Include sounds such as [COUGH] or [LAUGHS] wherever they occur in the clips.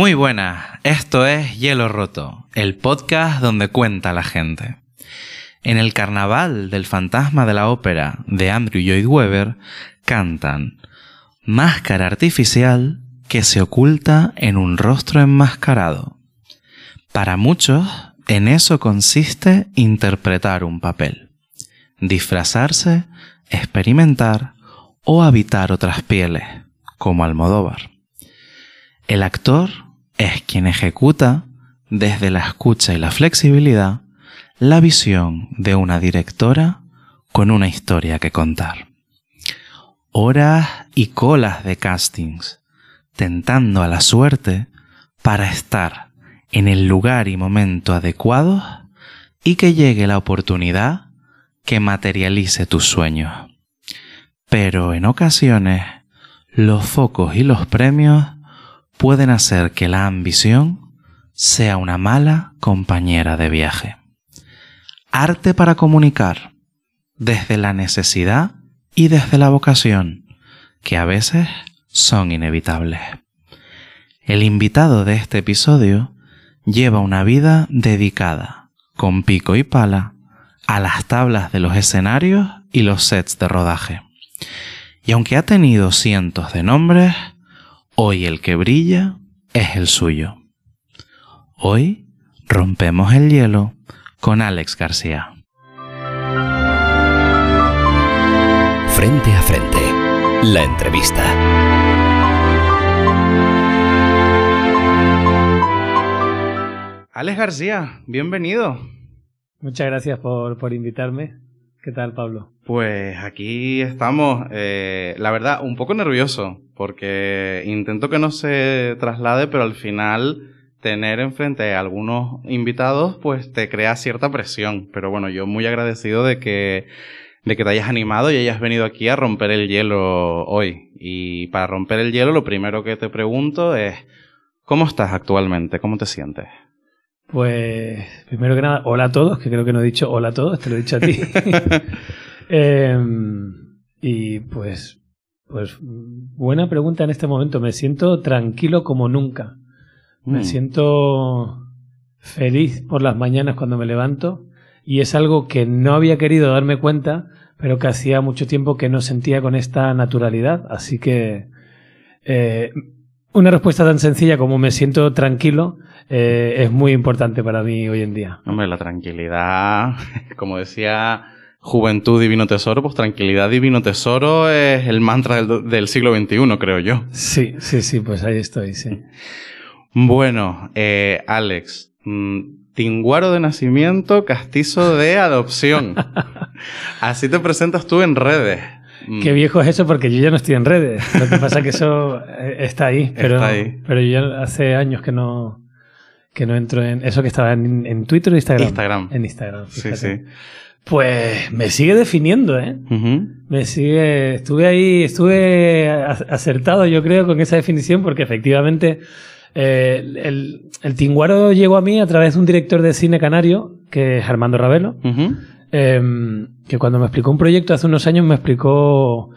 Muy buenas, esto es Hielo Roto, el podcast donde cuenta la gente. En el carnaval del fantasma de la ópera de Andrew Lloyd Webber cantan Máscara artificial que se oculta en un rostro enmascarado. Para muchos, en eso consiste interpretar un papel, disfrazarse, experimentar o habitar otras pieles, como Almodóvar. El actor es quien ejecuta, desde la escucha y la flexibilidad, la visión de una directora con una historia que contar. Horas y colas de castings, tentando a la suerte para estar en el lugar y momento adecuados y que llegue la oportunidad que materialice tus sueños. Pero en ocasiones, los focos y los premios pueden hacer que la ambición sea una mala compañera de viaje. Arte para comunicar, desde la necesidad y desde la vocación, que a veces son inevitables. El invitado de este episodio lleva una vida dedicada, con pico y pala, a las tablas de los escenarios y los sets de rodaje. Y aunque ha tenido cientos de nombres, Hoy el que brilla es el suyo. Hoy rompemos el hielo con Alex García. Frente a frente, la entrevista. Alex García, bienvenido. Muchas gracias por, por invitarme. ¿Qué tal, Pablo? Pues aquí estamos, eh, la verdad, un poco nervioso, porque intento que no se traslade, pero al final tener enfrente a algunos invitados, pues te crea cierta presión. Pero bueno, yo muy agradecido de que, de que te hayas animado y hayas venido aquí a romper el hielo hoy. Y para romper el hielo, lo primero que te pregunto es, ¿cómo estás actualmente? ¿Cómo te sientes? Pues, primero que nada, hola a todos, que creo que no he dicho hola a todos, te lo he dicho a ti. [LAUGHS] [LAUGHS] Em, y pues, pues, buena pregunta en este momento. Me siento tranquilo como nunca. Me Mm. siento feliz por las mañanas cuando me levanto. Y es algo que no había querido darme cuenta, pero que hacía mucho tiempo que no sentía con esta naturalidad. Así que, eh, una respuesta tan sencilla como me siento tranquilo eh, es muy importante para mí hoy en día. Hombre, la tranquilidad, [LAUGHS] como decía Juventud Divino Tesoro, pues tranquilidad Divino Tesoro es el mantra del, del siglo XXI, creo yo. Sí, sí, sí, pues ahí estoy, sí. Bueno, eh, Alex, mm, tinguaro de nacimiento, castizo de adopción. [LAUGHS] Así te presentas tú en redes. Mm, Qué viejo es eso porque yo ya no estoy en redes. Lo que pasa es que eso eh, está ahí, pero, Está ahí. pero yo ya hace años que no, que no entro en eso que estaba en, en Twitter o Instagram. Instagram. En Instagram. Sí, sí. Pues me sigue definiendo, ¿eh? Me sigue, estuve ahí, estuve acertado yo creo con esa definición porque efectivamente eh, el, el tinguaro llegó a mí a través de un director de cine canario que es Armando Ravelo, eh, que cuando me explicó un proyecto hace unos años me explicó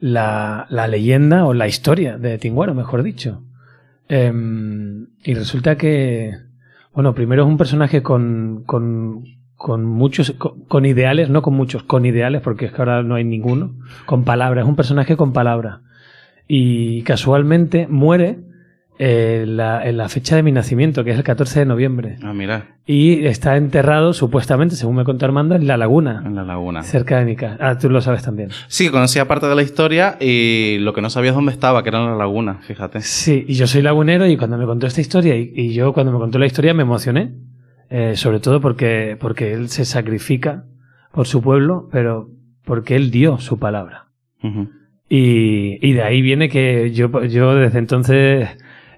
la, la leyenda o la historia de Tinguaro, mejor dicho. Eh, y resulta que, bueno, primero es un personaje con, con, con muchos, con, con ideales, no con muchos, con ideales, porque es que ahora no hay ninguno, con palabras, es un personaje con palabras. Y casualmente muere eh, la- en la fecha de mi nacimiento, que es el 14 de noviembre. Ah, mira, Y está enterrado, supuestamente, según me contó Armando, en la laguna, en la laguna. cerca de mi casa. Ah, tú lo sabes también. Sí, conocía parte de la historia y lo que no sabías dónde estaba, que era en la laguna, fíjate. Sí, y yo soy lagunero y cuando me contó esta historia, y, y yo cuando me contó la historia me emocioné, eh, sobre todo porque, porque él se sacrifica por su pueblo, pero porque él dio su palabra. Y, y de ahí viene que yo, yo desde entonces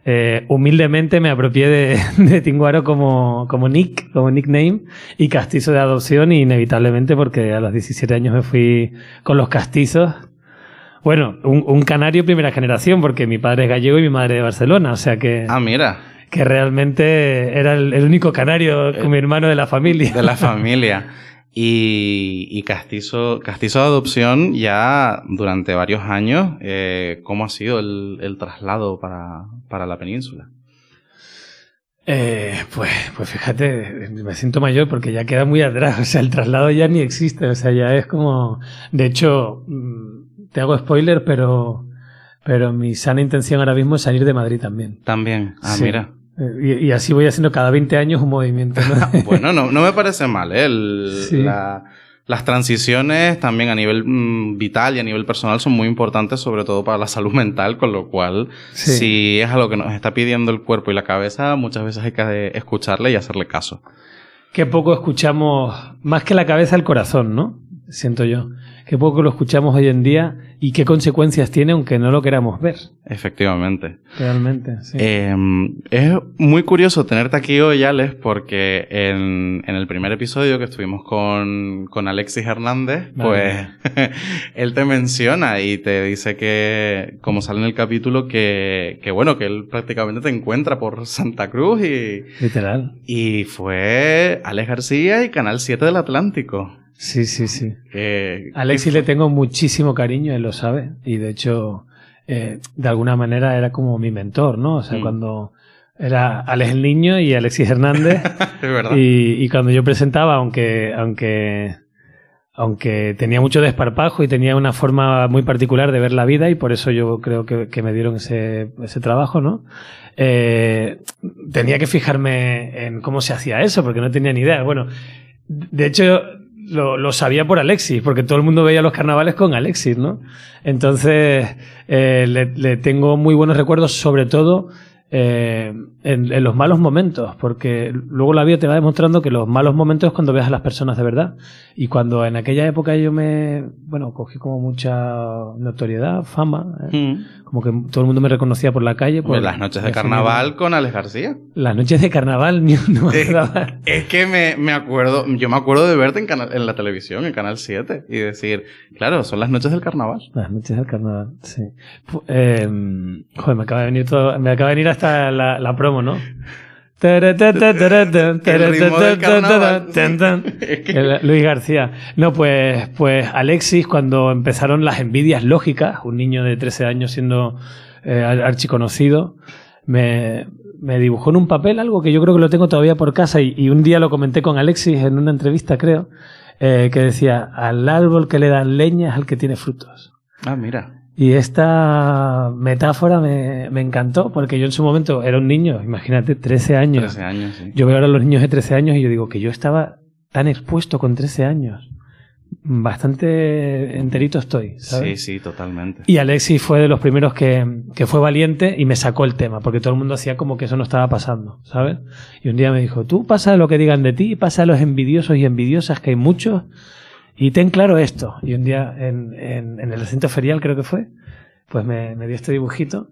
eh, humildemente me apropié de, [LAUGHS] de Tinguaro como, como nick, como nickname y castizo de adopción y inevitablemente porque a los 17 años me fui con los castizos. Bueno, un, un canario primera generación porque mi padre es gallego y mi madre de Barcelona, o sea que, Ah, mira. Que realmente era el, el único canario con mi hermano de la familia. De la [LAUGHS] familia. Y, y castizo, castizo de adopción ya durante varios años, eh, ¿cómo ha sido el, el traslado para, para la península? Eh, pues, pues fíjate, me siento mayor porque ya queda muy atrás. O sea, el traslado ya ni existe. O sea, ya es como. De hecho, mm, te hago spoiler, pero, pero mi sana intención ahora mismo es salir de Madrid también. También. Ah, Sí. mira. Eh, Y, y así voy haciendo cada 20 años un movimiento. ¿no? [LAUGHS] [LAUGHS] bueno, no, no me parece mal, ¿eh? El- Sí. la- las transiciones también a nivel mm, vital y a nivel personal son muy importantes, sobre todo para la salud mental, con lo cual, Sí. si es algo que nos está pidiendo el cuerpo y la cabeza, muchas veces hay que escucharle y hacerle caso. Qué poco escuchamos, más que la cabeza, el corazón, ¿no? Siento yo. Qué poco lo escuchamos hoy en día y qué consecuencias tiene aunque no lo queramos ver, Efectivamente. realmente. Sí. Eh, es muy curioso tenerte aquí hoy, Alex, porque en, en el primer episodio que estuvimos con, con Alexis Hernández, Vale. pues [LAUGHS] él te menciona y te dice que, como sale en el capítulo, que, que bueno, que él prácticamente te encuentra por Santa Cruz y, Literal. y fue Alex García y Canal 7 del Atlántico. Sí, sí, sí. A Alexis le tengo muchísimo cariño, él lo sabe. Y de hecho, eh, de alguna manera era como mi mentor, ¿no? O sea, Mm. cuando era Alex el niño y Alexis Hernández. [LAUGHS] es verdad. y, y cuando yo presentaba, aunque, aunque, aunque tenía mucho desparpajo y tenía una forma muy particular de ver la vida, y por eso yo creo que, que me dieron ese, ese trabajo, ¿no? Eh, tenía que fijarme en cómo se hacía eso, porque no tenía ni idea. Bueno, de hecho, lo, lo sabía por Alexis, porque todo el mundo veía los carnavales con Alexis, ¿no? Entonces, eh, le, le tengo muy buenos recuerdos, sobre todo eh, en, en los malos momentos, porque luego la vida te va demostrando que los malos momentos es cuando ves a las personas de verdad. Y cuando en aquella época yo me, bueno, cogí como mucha notoriedad, fama, ¿eh? Mm. como que todo el mundo me reconocía por la calle. Por las noches de carnaval con Alex García. Las noches de carnaval, [LAUGHS] no me acordaba. Es que me, me acuerdo, yo me acuerdo de verte en, canal- en la televisión, en Canal 7, y decir, claro, son las noches del carnaval. Las noches del carnaval, sí. Eh, joder, me acaba de venir todo, me acaba de venir hasta la, la promo, ¿no? Luis García. No, pues, pues Alexis, cuando empezaron las envidias lógicas, un niño de 13 años siendo eh, ar- archiconocido, me, me dibujó en un papel algo que yo creo que lo tengo todavía por casa y, y un día lo comenté con Alexis en una entrevista, creo, eh, que decía, al árbol que le dan leña es al que tiene frutos. Ah, mira. Y esta metáfora me, me encantó porque yo en su momento era un niño, imagínate, 13 años. 13 años, sí. Yo veo ahora a los niños de 13 años y yo digo que yo estaba tan expuesto con 13 años. Bastante enterito estoy, Sí, ¿sabes? sí, totalmente. Y Alexis fue de los primeros que, que fue valiente y me sacó el tema, porque todo el mundo hacía como que eso no estaba pasando, ¿sabes? Y un día me dijo, tú pasa lo que digan de ti, pasa a los envidiosos y envidiosas, que hay muchos, y ten claro esto. Y un día en, en, en el recinto ferial, creo que fue, pues me, me dio este dibujito.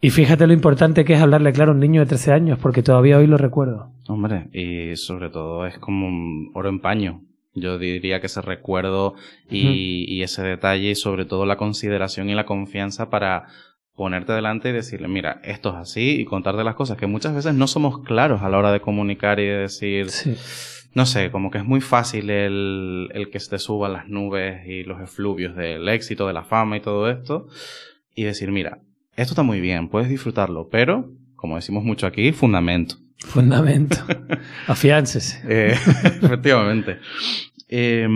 Y fíjate lo importante que es hablarle claro a un niño de 13 años, porque todavía hoy lo recuerdo. Hombre, y sobre todo es como un oro en paño. Yo diría que ese recuerdo y, y ese detalle y sobre todo la consideración y la confianza para ponerte delante y decirle, mira, esto es así y contarte las cosas que muchas veces no somos claros a la hora de comunicar y de decir, Sí. No sé, como que es muy fácil el, el que se te suban las nubes y los efluvios del éxito, de la fama y todo esto y decir, mira, esto está muy bien, puedes disfrutarlo, pero, como decimos mucho aquí, fundamento. Fundamento. [LAUGHS] Afiáncese. Eh, [LAUGHS] efectivamente. Eh,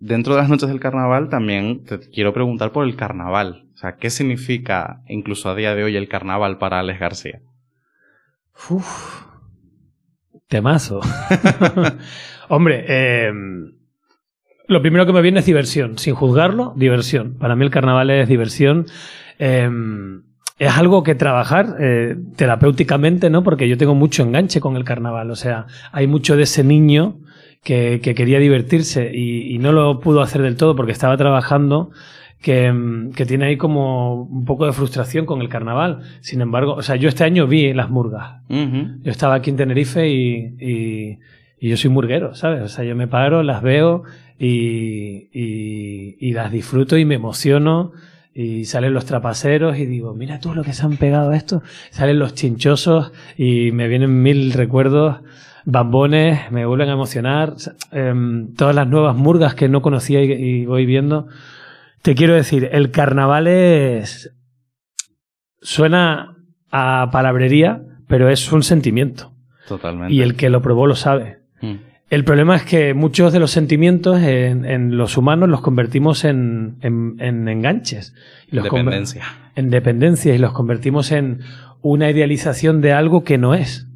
dentro de las noches del carnaval también te quiero preguntar por el carnaval. O sea, ¿qué significa incluso a día de hoy el carnaval para Alex García? Uf. Temazo. [LAUGHS] Hombre, eh, lo primero que me viene es diversión. Sin juzgarlo, diversión. Para mí el carnaval es diversión. Eh, es algo que trabajar eh, terapéuticamente, ¿no? Porque yo tengo mucho enganche con el carnaval. O sea, hay mucho de ese niño que, que quería divertirse y, y no lo pudo hacer del todo porque estaba trabajando que, mm, que tiene ahí como un poco de frustración con el carnaval. Sin embargo, o sea, yo este año vi las murgas. Yo estaba aquí en Tenerife y, y, y yo soy murguero, ¿sabes? O sea, yo me paro, las veo y, y, y las disfruto y me emociono y salen los trapaceros y digo, mira tú lo que se han pegado a esto. Salen los chinchosos y me vienen mil recuerdos, bambones, me vuelven a emocionar. Em, todas las nuevas murgas que no conocía y, voy viendo. Te quiero decir, el carnaval es... Suena a palabrería, pero es un sentimiento. Totalmente. Y el que lo probó lo sabe. Mm. El problema es que muchos de los sentimientos en, los humanos los convertimos en, en, enganches. Y dependencia. En dependencia y los convertimos en una idealización de algo que no es.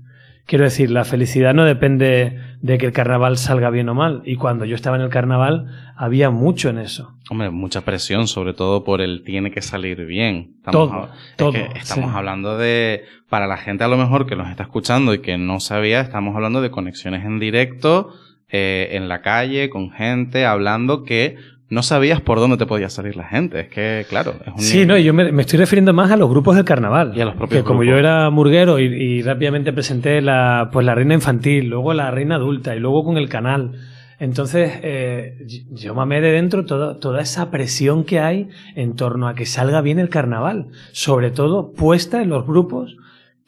Quiero decir, la felicidad no depende de que el carnaval salga bien o mal. Y cuando yo estaba en el carnaval, había mucho en eso. Hombre, mucha presión, sobre todo por el tiene que salir bien. todo, todo. estamos hablando de, para la gente a lo mejor que nos está escuchando y que no sabía, estamos hablando de conexiones en directo, eh, en la calle, con gente, hablando que no sabías por dónde te podía salir la gente. Es que, claro, es un Sí, no, yo me, estoy refiriendo más a los grupos del carnaval. Y a los propios que como yo era murguero y, rápidamente presenté la, pues la reina infantil, luego la reina adulta y luego con el canal. Entonces, eh, yo mamé de dentro toda, toda esa presión que hay en torno a que salga bien el carnaval. Sobre todo puesta en los grupos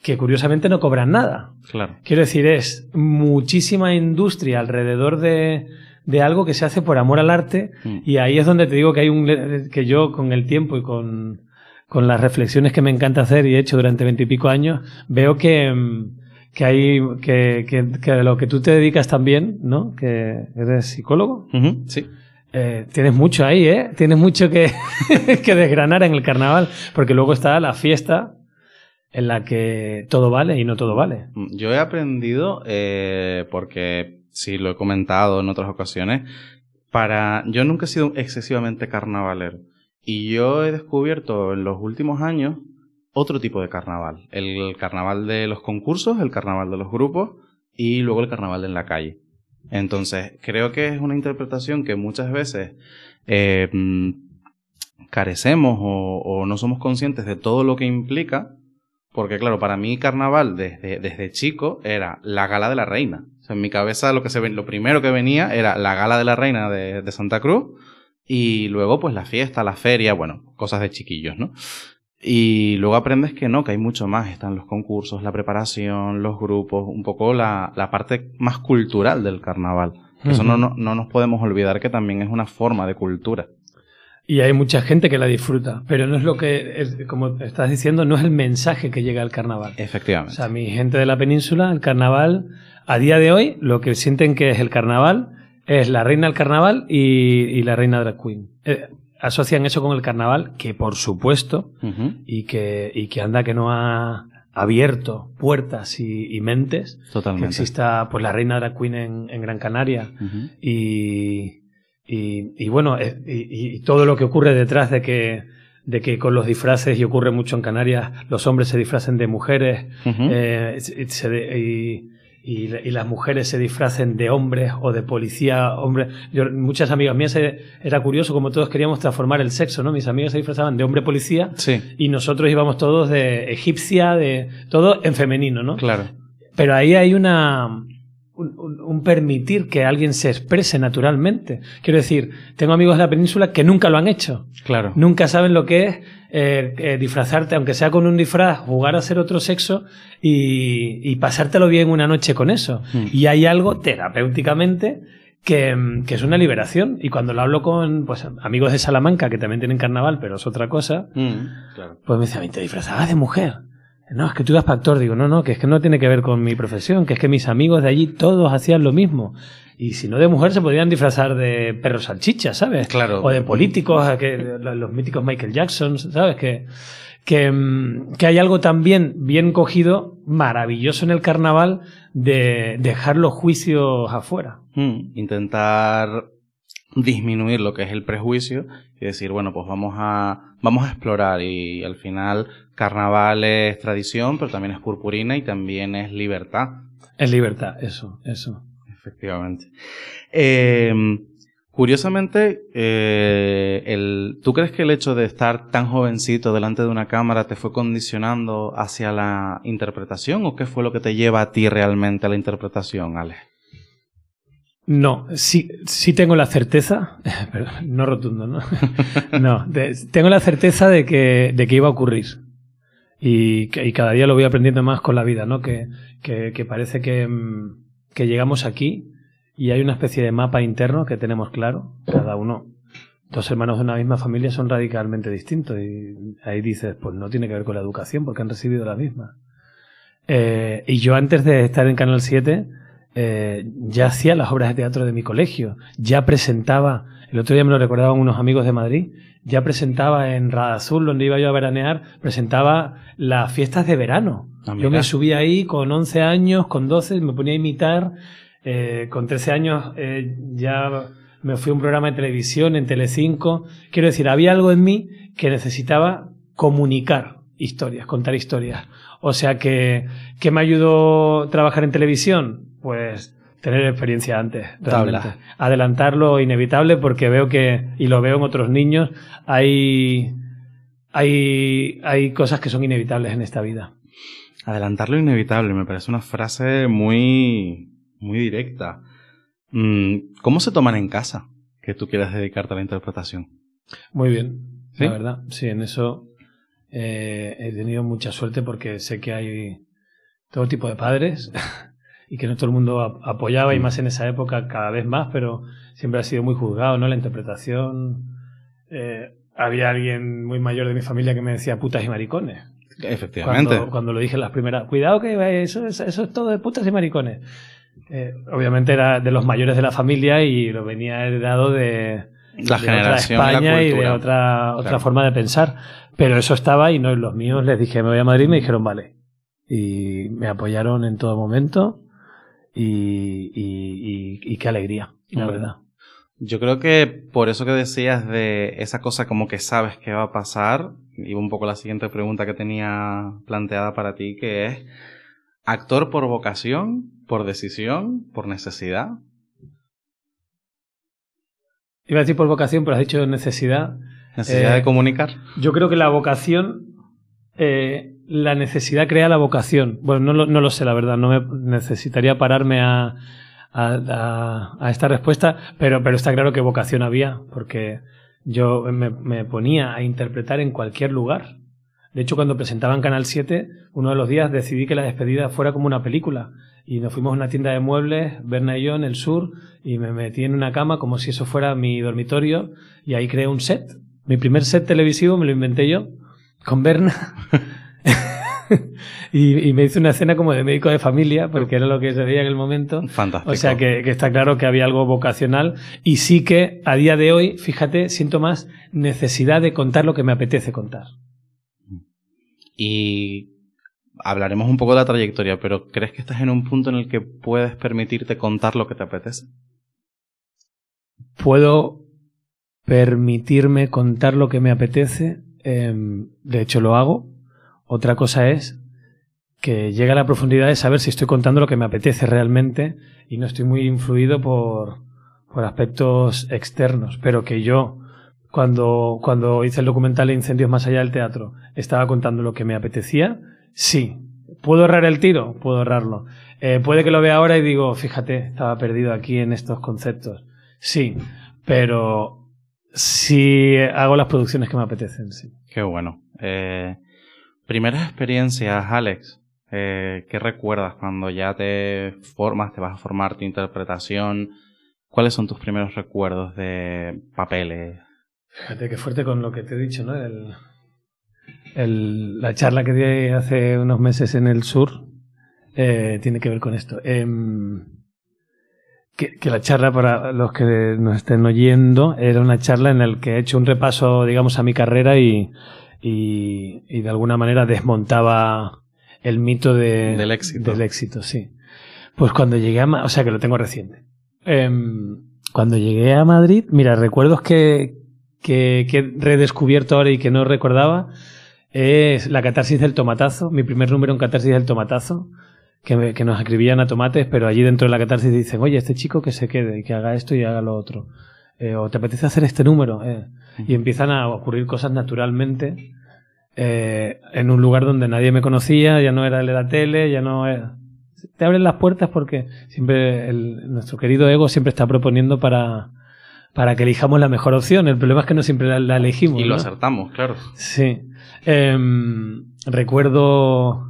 que curiosamente no cobran nada. Claro. Quiero decir, es muchísima industria alrededor de, de algo que se hace por amor al arte mm. y ahí es donde te digo que hay un que yo con el tiempo y con, con las reflexiones que me encanta hacer y he hecho durante veintipico años veo que, que hay que, que, que, lo que tú te dedicas también no que eres psicólogo sí eh, tienes mucho ahí, ¿eh? Tienes mucho que, [LAUGHS] que desgranar en el carnaval, porque luego está la fiesta en la que todo vale y no todo vale. Yo he aprendido, eh, porque sí lo he comentado en otras ocasiones, para... Yo nunca he sido excesivamente carnavalero. Y yo he descubierto en los últimos años otro tipo de carnaval. El carnaval de los concursos, el carnaval de los grupos y luego el carnaval en la calle. Entonces, creo que es una interpretación que muchas veces eh, carecemos o, o, no somos conscientes de todo lo que implica, porque claro, para mí carnaval desde, desde chico era la gala de la reina en mi cabeza lo que se ve, lo primero que venía era la gala de la reina de, de, Santa Cruz y luego pues la fiesta, la feria, bueno, cosas de chiquillos, ¿no? Y luego aprendes que no, que hay mucho más, están los concursos, la preparación, los grupos, un poco la, la parte más cultural del carnaval. Eso no, no, no nos podemos olvidar que también es una forma de cultura. Y hay mucha gente que la disfruta, pero no es lo que, como estás diciendo, no es el mensaje que llega al carnaval. Efectivamente. O sea, mi gente de la península, el carnaval a día de hoy, lo que sienten que es el carnaval es la reina del carnaval y, la reina drag queen. Eh, asocian eso con el carnaval, que por supuesto, y, que, y que anda que no ha abierto puertas y, mentes. Totalmente. Que exista pues, la reina drag queen en, Gran Canaria y, y, bueno, eh, y, todo lo que ocurre detrás de que de que con los disfraces, y ocurre mucho en Canarias, los hombres se disfracen de mujeres eh, y, y, las mujeres se disfracen de hombres o de policía, hombres. Yo, muchas amigas mías eh, era curioso como todos queríamos transformar el sexo, ¿no? Mis amigas se disfrazaban de hombre policía y nosotros íbamos todos de egipcia, de todo en femenino, ¿no? Claro. Pero ahí hay una un, permitir que alguien se exprese naturalmente. Quiero decir, tengo amigos de la península que nunca lo han hecho. Claro. Nunca saben lo que es eh, eh, disfrazarte, aunque sea con un disfraz, jugar a ser otro sexo y, pasártelo bien una noche con eso. Hmm. Y hay algo terapéuticamente que, es una liberación. Y cuando lo hablo con pues, amigos de Salamanca, que también tienen carnaval, pero es otra cosa, hmm, pues me dicen, ¿te disfrazabas de mujer? No, es que tú eras para actor. Digo, no, no, que es que no tiene que ver con mi profesión, que es que mis amigos de allí todos hacían lo mismo. Y si no de mujer, se podían disfrazar de perros salchichas, ¿sabes? Claro. O de políticos, que, los míticos Michael Jackson, ¿sabes? Que, que, mm, que, hay algo también bien cogido, maravilloso en el carnaval, de dejar los juicios afuera. Hmm, intentar disminuir lo que es el prejuicio y decir, bueno, pues vamos a, vamos a explorar y al final carnaval es tradición, pero también es purpurina y también es libertad. Es libertad, eso, eso. Efectivamente. Em, curiosamente, eh, el, ¿tú crees que el hecho de estar tan jovencito delante de una cámara te fue condicionando hacia la interpretación o qué fue lo que te lleva a ti realmente a la interpretación, Ale? No, sí, sí tengo la certeza, [LAUGHS] no rotundo, ¿no? [LAUGHS] no, de- tengo la certeza de que, de que iba a ocurrir. Y, y cada día lo voy aprendiendo más con la vida, ¿no? Que, que, que parece que, mm, que llegamos aquí y hay una especie de mapa interno que tenemos claro, cada uno. Dos hermanos de una misma familia son radicalmente distintos y ahí dices, pues no tiene que ver con la educación porque han recibido la misma. Eh, y yo antes de estar en Canal 7 eh, ya hacía las obras de teatro de mi colegio, ya presentaba, el otro día me lo recordaban unos amigos de Madrid, ya presentaba en Rada Azul, donde iba yo a veranear, presentaba las fiestas de verano. Ah, yo me subía ahí con 11 años, con 12, me ponía a imitar, eh, con 13 años eh, ya me fui a un programa de televisión en Telecinco. Quiero decir, había algo en mí que necesitaba comunicar historias, contar historias. O sea que, ¿qué me ayudó trabajar en televisión? Pues tener experiencia antes, realmente. Tabla. Adelantar lo inevitable porque veo que, y lo veo en otros niños, hay, hay, hay cosas que son inevitables en esta vida. Adelantar lo inevitable, me parece una frase muy, muy directa. Mm, ¿Cómo se toman en casa que tú quieras dedicarte a la interpretación? Muy bien, ¿Sí? la verdad. Sí, en eso eh, he tenido mucha suerte porque sé que hay todo tipo de padres [LAUGHS] y que no todo el mundo ap- apoyaba y más en esa época cada vez más, pero siempre ha sido muy juzgado, ¿no? La interpretación. Eh, había alguien muy mayor de mi familia que me decía putas y maricones. Efectivamente. Cuando, cuando lo dije en las primeras, cuidado que eso, es- eso es todo de putas y maricones. Eh, obviamente era de los mayores de la familia y lo venía heredado de, La de generación otra y la España y, de otra, otra Claro. forma de pensar. Pero eso estaba y no los míos les dije, me voy a Madrid y me dijeron, vale. Y me apoyaron en todo momento y, y, y- y qué alegría, la Hombre. verdad. Yo creo que por eso que decías de esa cosa como que sabes que va a pasar, iba un poco la siguiente pregunta que tenía planteada para ti, que es, ¿actor por vocación, por decisión, por necesidad? Iba a decir por vocación, pero has dicho necesidad. ¿Necesidad Eh, de comunicar? Yo creo que la vocación, eh, la necesidad crea la vocación. Bueno, no lo, no lo sé, la verdad. No me necesitaría pararme a, a, a- a esta respuesta, pero, pero está claro que vocación había, porque yo me, me ponía a interpretar en cualquier lugar. De hecho, cuando presentaba en Canal 7, uno de los días decidí que la despedida fuera como una película. Y nos fuimos a una tienda de muebles, Berna y yo, en el sur, y me metí en una cama como si eso fuera mi dormitorio, y ahí creé un set. Mi primer set televisivo me lo inventé yo, con Berna. [LAUGHS] y, y me hice una escena como de médico de familia, porque era lo que se veía en el momento. Fantástico. O sea que, que está claro que había algo vocacional y sí que a día de hoy, fíjate, siento más necesidad de contar lo que me apetece contar. Y hablaremos un poco de la trayectoria, pero ¿crees que estás en un punto en el que puedes permitirte contar lo que te apetece? Puedo permitirme contar lo que me apetece, em, de hecho lo hago. Otra cosa es que llega a la profundidad de saber si estoy contando lo que me apetece realmente y no estoy muy influido por, por aspectos externos, pero que yo cuando, cuando hice el documental Incendios más allá del teatro estaba contando lo que me apetecía, sí. ¿Puedo errar el tiro? Puedo errarlo. Eh, puede que lo vea ahora y digo, fíjate, estaba perdido aquí en estos conceptos. Sí, pero sí hago las producciones que me apetecen, sí. Qué bueno. Eh, primeras experiencias, Alex. Eh, ¿Qué recuerdas cuando ya te formas, te vas a formar tu interpretación? ¿Cuáles son tus primeros recuerdos de papeles? Fíjate qué fuerte con lo que te he dicho, ¿no? El, el- la charla que di hace unos meses en el sur eh, tiene que ver con esto. Em, que, que la charla, para los que nos estén oyendo, era una charla en la que he hecho un repaso, digamos, a mi carrera y, y, y de alguna manera desmontaba el mito de, Del éxito. Del éxito, sí. Pues cuando llegué a... O sea, que lo tengo reciente. Em, cuando llegué a Madrid, mira, recuerdos que, que, que he redescubierto ahora y que no recordaba es la catarsis del tomatazo, mi primer número en catarsis del tomatazo, que, me- que nos escribían a tomates, pero allí dentro de la catarsis dicen, oye, este chico que se quede y que haga esto y haga lo otro. Eh, o te apetece hacer este número. Eh. Y empiezan a ocurrir cosas naturalmente eh, en un lugar donde nadie me conocía, ya no era el de la tele, ya no era... te abren las puertas porque siempre el- nuestro querido ego siempre está proponiendo para, para que elijamos la mejor opción. El problema es que no siempre la, la elegimos. Y lo ¿no? acertamos, claro. Sí. Em, recuerdo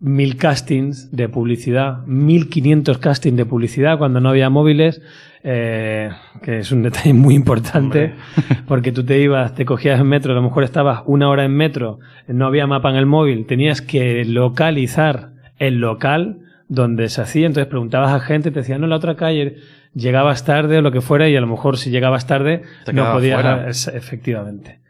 mil castings de publicidad, 1500 castings de publicidad cuando no había móviles, eh, que es un detalle muy importante, [LAUGHS] porque tú te ibas, te cogías en metro, a lo mejor estabas una hora en metro, no había mapa en el móvil, tenías que localizar el local donde se hacía, entonces preguntabas a gente, te decían, no, en la otra calle, llegabas tarde o lo que fuera, y a lo mejor si llegabas tarde, Te no podías, fuera. efectivamente.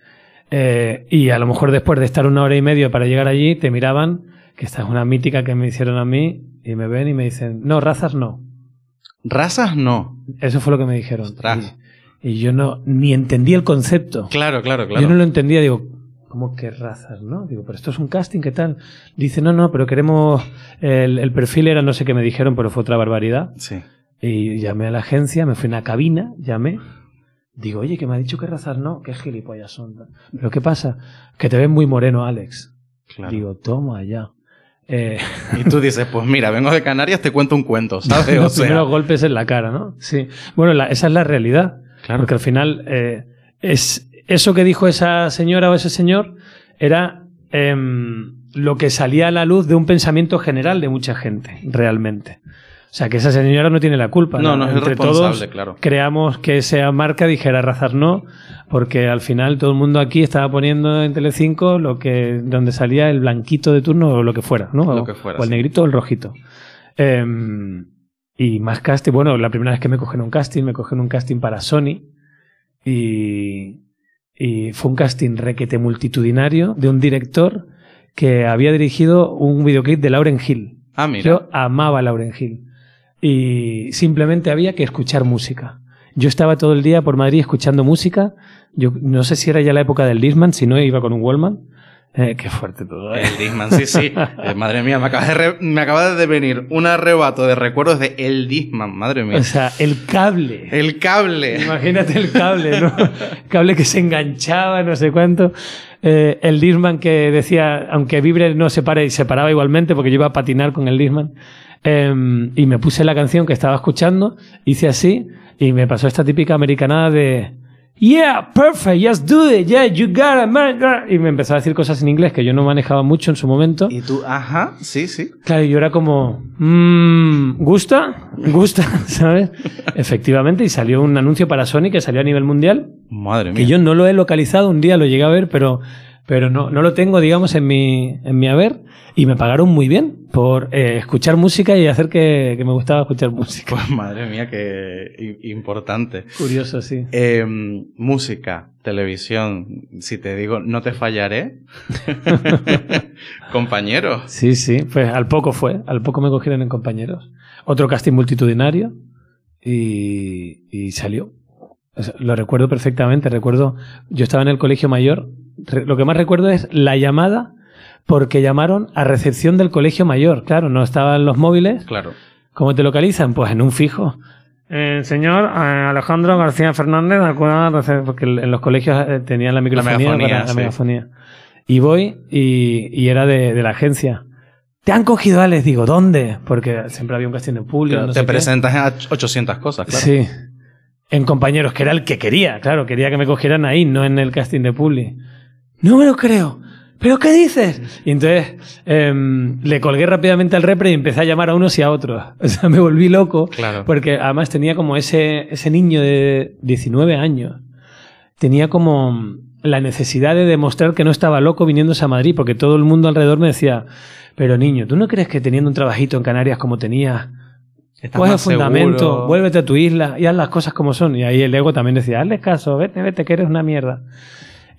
Eh, y a lo mejor después de estar una hora y media para llegar allí, te miraban, que esta es una mítica que me hicieron a mí, y me ven y me dicen, no, razas no. Razas no. Eso fue lo que me dijeron. Y, y yo no, ni entendí el concepto. Claro, claro, claro. Yo no lo entendía, digo, ¿cómo que razas, no? Digo, pero esto es un casting, ¿qué tal? Dice, no, no, pero queremos, el, el perfil era no sé qué me dijeron, pero fue otra barbaridad. Sí. Y llamé a la agencia, me fui a una cabina, llamé. Digo, oye, que me ha dicho que razas no, qué gilipollas son. ¿Pero qué pasa? Que te ves muy moreno, Alex. Claro. Digo, toma allá. Eh, [LAUGHS] Y tú dices, pues mira, vengo de Canarias, te cuento un cuento, [LAUGHS] ¿sabes? O los sea, primeros golpes en la cara, ¿no? Sí. Bueno, la- esa es la realidad. claro. Porque al final, eh, es eso que dijo esa señora o ese señor era em, lo que salía a la luz de un pensamiento general de mucha gente, realmente. O sea, que esa señora no tiene la culpa. No, no es el Entre responsable, todos claro. creamos que esa marca dijera razas no, porque al final todo el mundo aquí estaba poniendo en Telecinco lo que donde salía el blanquito de turno o lo que fuera, ¿no? Lo que fuera, o el negrito o el rojito. Em, y más casting, bueno, la primera vez que me cogieron un casting, me cogieron un casting para Sony y, y fue un casting requete multitudinario de un director que había dirigido un videoclip de Lauren Hill. Ah, mira. Yo amaba a Lauren Hill. Y simplemente había que escuchar música. Yo estaba todo el día por Madrid escuchando música. Yo no sé si era ya la época del Disman, si no iba con un Wallman. Eh, qué fuerte todo. ¿eh? El Disman, sí, sí. [LAUGHS] Eh, madre mía, me acaba, de re- me acaba de venir un arrebato de recuerdos de El Disman, madre mía. O sea, el cable. El cable. Imagínate el cable, ¿no? [LAUGHS] El cable que se enganchaba, no sé cuánto. Eh, el Disman que decía, aunque vibre no se pare, y se paraba igualmente porque yo iba a patinar con el Disman. Eh, y me puse la canción que estaba escuchando, hice así, y me pasó esta típica americanada de Yeah, perfect, just do it, yeah, you got it, man. Y me empezó a decir cosas en inglés que yo no manejaba mucho en su momento. Y tú, ajá, sí, sí. Claro, yo era como, mmm, ¿gusta? ¿Gusta? [LAUGHS] ¿Sabes? Efectivamente, y salió un anuncio para Sony que salió a nivel mundial, Madre mía. que yo no lo he localizado, un día lo llegué a ver, pero, pero no, no lo tengo, digamos, en mi, en mi haber, y me pagaron muy bien por eh, escuchar música y hacer que, que me gustaba escuchar música. Pues madre mía, qué importante. Curioso, sí. Eh, música, televisión, si te digo, no te fallaré. [LAUGHS] [LAUGHS] Compañero. Sí, sí, pues al poco fue, al poco me cogieron en compañeros. Otro casting multitudinario y, y salió. O sea, lo recuerdo perfectamente, recuerdo, yo estaba en el colegio mayor, lo que más recuerdo es la llamada porque llamaron a recepción del colegio mayor, claro, no estaban los móviles, Claro. ¿cómo te localizan? Pues en un fijo. Eh, señor eh, Alejandro García Fernández, porque en los colegios eh, tenían la microfonía megafonía, para- la sí. megafonía. Y voy y, y era de, de la agencia. ¿Te han cogido, Alex? Digo, ¿dónde? Porque siempre había un casting en público. no te sé qué. presentas a 800 cosas, claro. Sí. En compañeros, que era el que quería, claro, quería que me cogieran ahí, no en el casting de Publi. No me lo creo. ¿Pero qué dices? Y entonces em, le colgué rápidamente al repre y empecé a llamar a unos y a otros. [LAUGHS] O sea, me volví loco. Claro. Porque además tenía como ese, ese niño de 19 años. Tenía como la necesidad de demostrar que no estaba loco viniéndose a Madrid, porque todo el mundo alrededor me decía, pero niño, ¿tú no crees que teniendo un trabajito en Canarias como tenías, Estás Coge fundamento, seguro. vuélvete a tu isla y haz las cosas como son. Y ahí el ego también decía, hazle caso, vete, vete, que eres una mierda.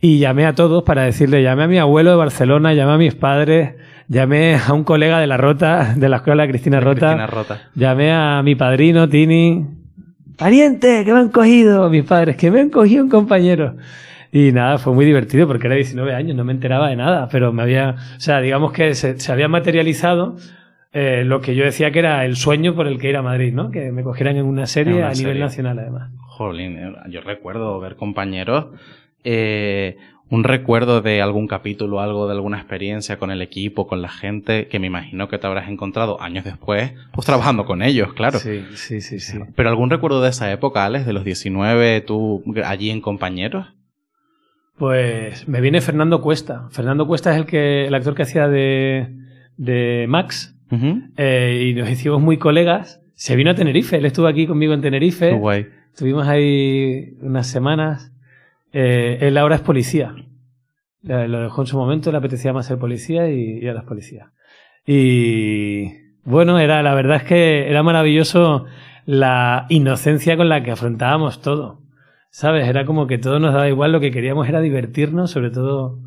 Y llamé a todos para decirle, llamé a mi abuelo de Barcelona, llamé a mis padres, llamé a un colega de la Rota, de la escuela Cristina Rota, Cristina Rota. llamé a mi padrino, Tini, pariente, que me han cogido, mis padres, que me han cogido un compañero. Y nada, fue muy divertido porque era 19 años, no me enteraba de nada, pero me había, o sea, digamos que se, se había materializado eh, lo que yo decía que era el sueño por el que ir a Madrid, ¿no? Que me cogieran en una serie En una a nivel nacional, además. Jolín, eh, yo recuerdo ver compañeros eh, un recuerdo de algún capítulo, algo de alguna experiencia con el equipo, con la gente, que me imagino que te habrás encontrado años después, pues trabajando con ellos, claro. Sí, sí, sí, sí. Pero algún recuerdo de esa época, Alex, de los 19, tú allí en compañeros? Pues me viene Fernando Cuesta. Fernando Cuesta es el que el actor que hacía de, de Max. Eh, y nos hicimos muy colegas. Se vino a Tenerife, él estuvo aquí conmigo en Tenerife. Qué guay. Estuvimos ahí unas semanas. Eh, él ahora es policía. Lo dejó en su momento, le apetecía más ser policía y, y ahora es policía. Y bueno, era, la verdad es que era maravilloso la inocencia con la que afrontábamos todo. ¿Sabes? Era como que todo nos daba igual, lo que queríamos era divertirnos, sobre todo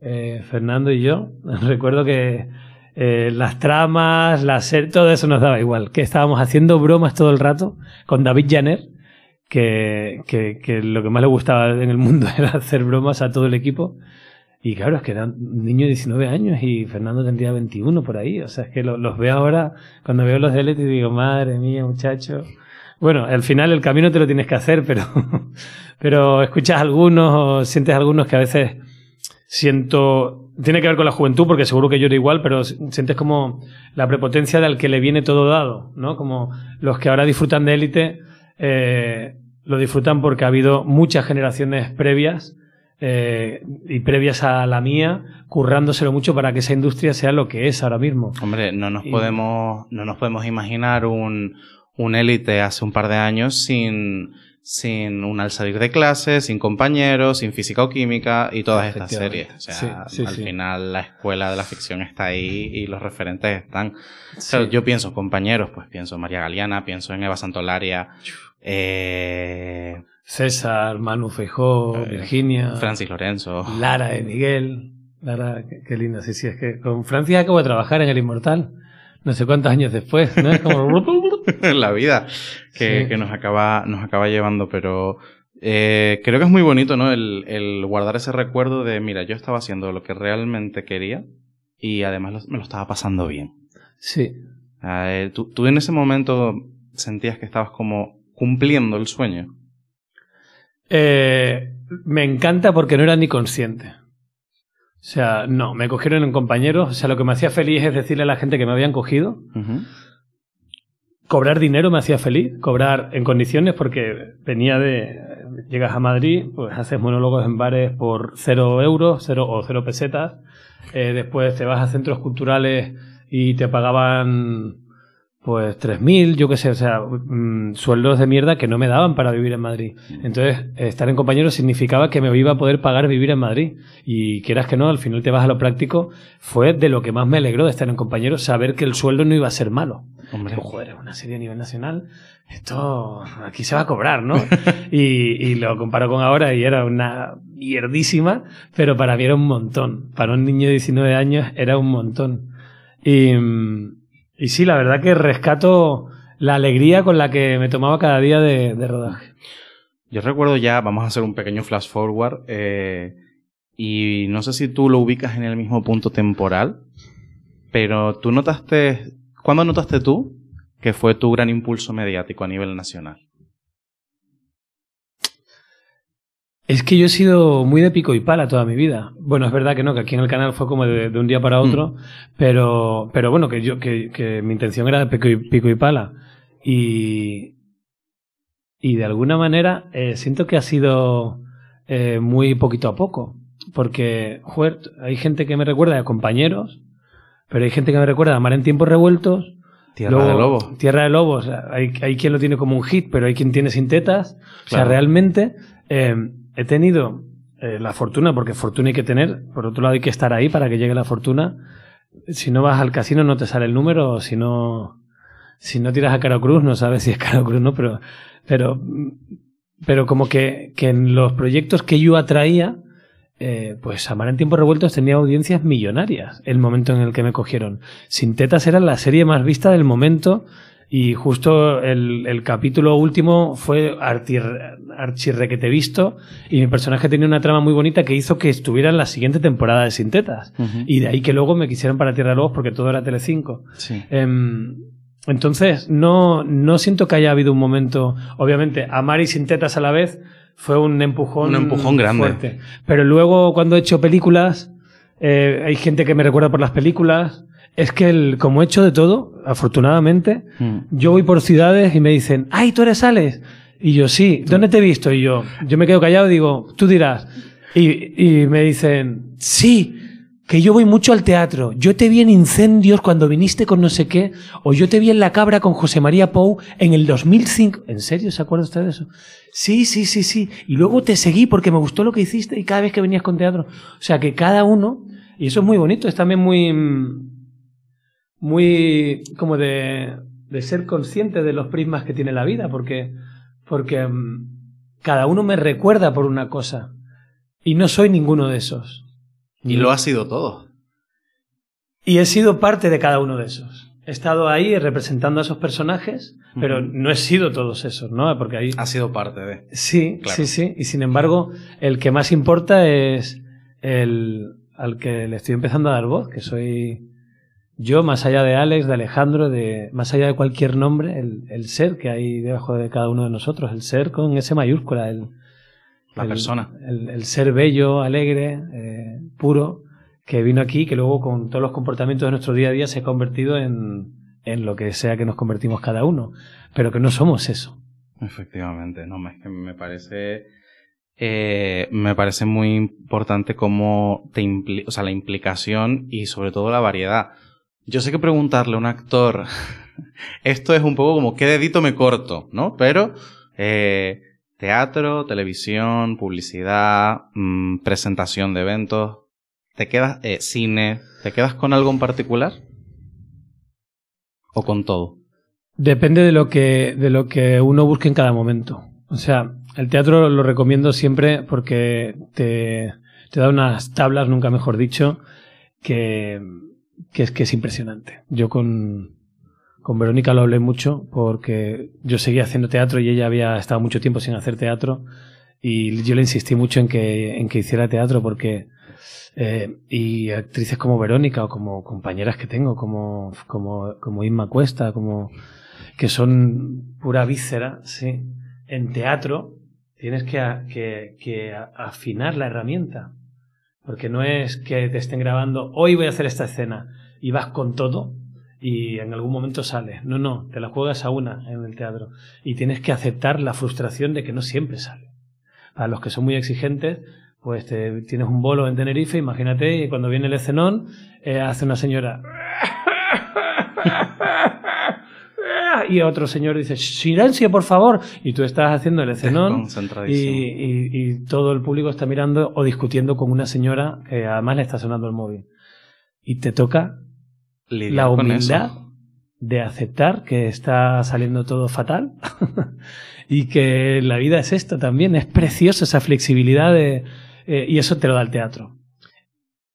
eh, Fernando y yo. [LAUGHS] Recuerdo que eh, las tramas, la ser, todo eso nos daba igual. Que estábamos haciendo bromas todo el rato con David Janer, que, que, lo que más le gustaba en el mundo [LAUGHS] era hacer bromas a todo el equipo. Y claro, es que era un niño de 19 años y Fernando tendría 21 por ahí. O sea, es que lo, los veo ahora, cuando veo los de y digo, madre mía, muchacho. Bueno, al final el camino te lo tienes que hacer, pero, [LAUGHS] pero escuchas algunos o sientes algunos que a veces siento. Tiene que ver con la juventud, porque seguro que yo era igual, pero sientes como la prepotencia del que le viene todo dado, ¿no? Como los que ahora disfrutan de élite, eh, lo disfrutan porque ha habido muchas generaciones previas eh, y previas a la mía, currándoselo mucho para que esa industria sea lo que es ahora mismo. Hombre, no nos podemos, no nos podemos imaginar un, un élite hace un par de años sin, sin un al salir de clase, sin compañeros, sin física o química y todas estas series. O sea, al final la escuela de la ficción está ahí y los referentes están. yo pienso compañeros, pues pienso en María Galeana, pienso en Eva Santolaria, eh, César, Manu Feijó, eh, Virginia. Francis Lorenzo. Lara de Miguel. Lara, qué, linda. Sí, sí, es que con Francia acabo de trabajar en El Inmortal. No sé cuántos años después, ¿no? Es como... [LAUGHS] [LAUGHS] la vida que, que, nos, acaba, nos acaba llevando, pero eh, creo que es muy bonito, ¿no? El, el, guardar ese recuerdo de, mira, yo estaba haciendo lo que realmente quería y además me lo estaba pasando bien. Sí. Eh, ¿tú, ¿Tú en ese momento sentías que estabas como cumpliendo el sueño? Eh, me encanta porque no era ni consciente. O sea, no, me cogieron en compañeros. O sea, lo que me hacía feliz es decirle a la gente que me habían cogido. Cobrar dinero me hacía feliz, cobrar en condiciones porque venía de... Llegas a Madrid, pues haces monólogos en bares por cero euros cero, o cero pesetas. Eh, después te vas a centros culturales y te pagaban pues 3.000, yo qué sé, o sea, mm, sueldos de mierda que no me daban para vivir en Madrid. Mm. Entonces, estar en compañeros significaba que me iba a poder pagar vivir en Madrid. Y quieras que no, al final te vas a lo práctico, fue de lo que más me alegró de estar en compañeros, saber que el sueldo no iba a ser malo. Hombre, joder, una serie a nivel nacional, esto aquí se va a cobrar, ¿no? [LAUGHS] y, y lo comparo con ahora y era una mierdísima, pero para mí era un montón. Para un niño de 19 años era un montón. Y mm, y sí, la verdad que rescato la alegría con la que me tomaba cada día de, rodaje. Yo recuerdo ya, vamos a hacer un pequeño flash forward, eh, y no sé si tú lo ubicas en el mismo punto temporal, pero tú notaste, ¿cuándo notaste tú que fue tu gran impulso mediático a nivel nacional? Es que yo he sido muy de pico y pala toda mi vida. Bueno, es verdad que no, que aquí en el canal fue como de, un día para otro, mm. pero, pero bueno, que yo, que, que, mi intención era de pico y, pico y pala. Y, y de alguna manera eh, siento que ha sido eh, muy poquito a poco. Porque, joder, hay gente que me recuerda a compañeros, pero hay gente que me recuerda a Mar en tiempos revueltos. Tierra de Lobos. Tierra de Lobos. Hay, hay quien lo tiene como un hit, pero hay quien tiene sin tetas. O sea, realmente eh, he tenido eh, la fortuna, porque fortuna hay que tener, por otro lado hay que estar ahí para que llegue la fortuna. Si no vas al casino no te sale el número, si no, si no tiras a Caro Cruz no sabes si es Caro Cruz, ¿no? Pero, pero, pero como que, que en los proyectos que yo atraía, eh, pues Amar en tiempos revueltos tenía audiencias millonarias el momento en el que me cogieron. Sin tetas era la serie más vista del momento y justo el, el capítulo último fue archirrequete visto y mi personaje tenía una trama muy bonita que hizo que estuviera en la siguiente temporada de Sintetas. Y de ahí que luego me quisieran para Tierra de Lobos porque todo era Telecinco. Sí. Em, entonces, no, no siento que haya habido un momento, obviamente, Amar y Sintetas a la vez fue un empujón. Un empujón grande. fuerte. Pero luego, cuando he hecho películas, eh, hay gente que me recuerda por las películas. Es que, el, como he hecho de todo, afortunadamente, Mm. yo voy por ciudades y me dicen, ¡ay, tú eres Alex! Y yo, sí, ¿dónde te he visto? Y yo, yo me quedo callado y digo, tú dirás. Y, y me dicen, sí, que yo voy mucho al teatro. Yo te vi en Incendios cuando viniste con no sé qué, o yo te vi en La Cabra con José María Pou en el 2005. ¿En serio se acuerda usted de eso? Sí, sí, sí, sí. Y luego te seguí porque me gustó lo que hiciste y cada vez que venías con teatro. O sea, que cada uno, y eso es muy bonito, es también muy, mm, muy como de, de ser consciente de los prismas que tiene la vida, porque, porque mm, cada uno me recuerda por una cosa y no soy ninguno de esos. Y lo ha sido todo. Y he sido parte de cada uno de esos. He estado ahí representando a esos personajes, pero no he sido todos esos, ¿no? Porque ahí... Ha sido parte de. Sí, Claro. sí, sí. Y sin embargo, el que más importa es el al que le estoy empezando a dar voz, que soy yo, más allá de Alex, de Alejandro, de más allá de cualquier nombre, el, el ser que hay debajo de cada uno de nosotros, el ser con ese mayúscula, el, La el- persona. El, el ser bello, alegre, eh, puro, que vino aquí, que luego con todos los comportamientos de nuestro día a día se ha convertido en, en lo que sea que nos convertimos cada uno, pero que no somos eso. Efectivamente, no, es que me parece. eh, me parece muy importante cómo te impli- o sea, la implicación y sobre todo la variedad. Yo sé que preguntarle a un actor, [LAUGHS] esto es un poco como qué dedito me corto, ¿no? Pero eh, teatro, televisión, publicidad, mm, presentación de eventos, ¿te quedas eh, cine? ¿Te quedas con algo en particular? ¿O con todo? Depende de lo que, de lo que uno busque en cada momento. O sea, el teatro lo recomiendo siempre porque te, te da unas tablas, nunca mejor dicho, que, que es que es impresionante. Yo con, con Verónica lo hablé mucho porque yo seguía haciendo teatro y ella había estado mucho tiempo sin hacer teatro y yo le insistí mucho en que, en que hiciera teatro porque eh, y actrices como Verónica o como compañeras que tengo como, como, como Inma Cuesta, como que son pura víscera, sí. En teatro tienes que, que, que afinar la herramienta. Porque no es que te estén grabando, hoy voy a hacer esta escena, y vas con todo y en algún momento sale. No, no, te la juegas a una en el teatro. Y tienes que aceptar la frustración de que no siempre sale. Para los que son muy exigentes, pues te, tienes un bolo en Tenerife, imagínate, y cuando viene el escenón, eh, hace una señora. Y otro señor dice, silencio, por favor. Y tú estás haciendo el escenón [LAUGHS] y, Concentradísimo. y- y todo el público está mirando o discutiendo con una señora que además le está sonando el móvil. Y te toca Lidiar la humildad de aceptar que está saliendo todo fatal [LAUGHS] y que la vida es esto también. Es precioso esa flexibilidad de, eh, y eso te lo da el teatro.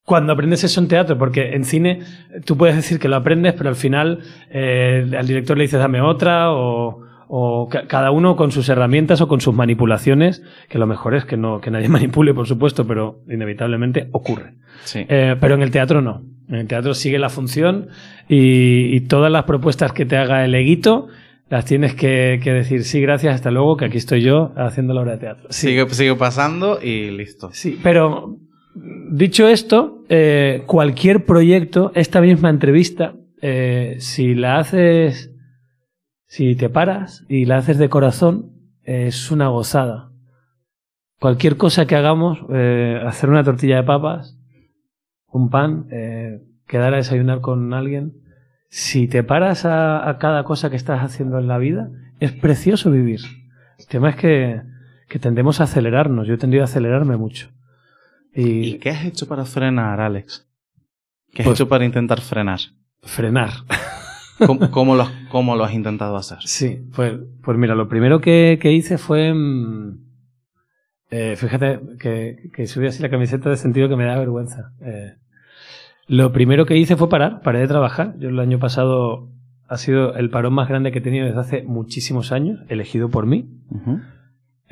Cuando aprendes eso en teatro, porque en cine tú puedes decir que lo aprendes, pero al final eh, al director le dices dame otra o, o ca- cada uno con sus herramientas o con sus manipulaciones, que lo mejor es que no que nadie [LAUGHS] manipule, por supuesto, pero inevitablemente ocurre. Sí. Eh, pero en el teatro no. En el teatro sigue la función y, y todas las propuestas que te haga el eguito las tienes que, que decir sí, gracias, hasta luego, que aquí estoy yo haciendo la obra de teatro. Sí, Sigue, sigue pasando y listo. sí. Pero dicho esto, eh, cualquier proyecto, esta misma entrevista, eh, si la haces, si te paras y la haces de corazón, es una gozada. Cualquier cosa que hagamos, eh, hacer una tortilla de papas, un pan, quedar a desayunar con alguien. Si te paras a, a cada cosa que estás haciendo en la vida, es precioso vivir. El tema es que, que tendemos a acelerarnos. Yo he tendido a acelerarme mucho. Y, ¿Y qué has hecho para frenar, Alex? ¿Qué has Pues- hecho para intentar frenar? frenar. [LAUGHS] ¿Cómo, cómo lo, has- cómo lo has intentado hacer? Sí, pues, pues mira, lo primero que, que hice fue. mm, eh, fíjate que, que subí así la camiseta de sentido que me da vergüenza. Eh, lo primero que hice fue parar, paré de trabajar. Yo el año pasado ha sido el parón más grande que he tenido desde hace muchísimos años, elegido por mí.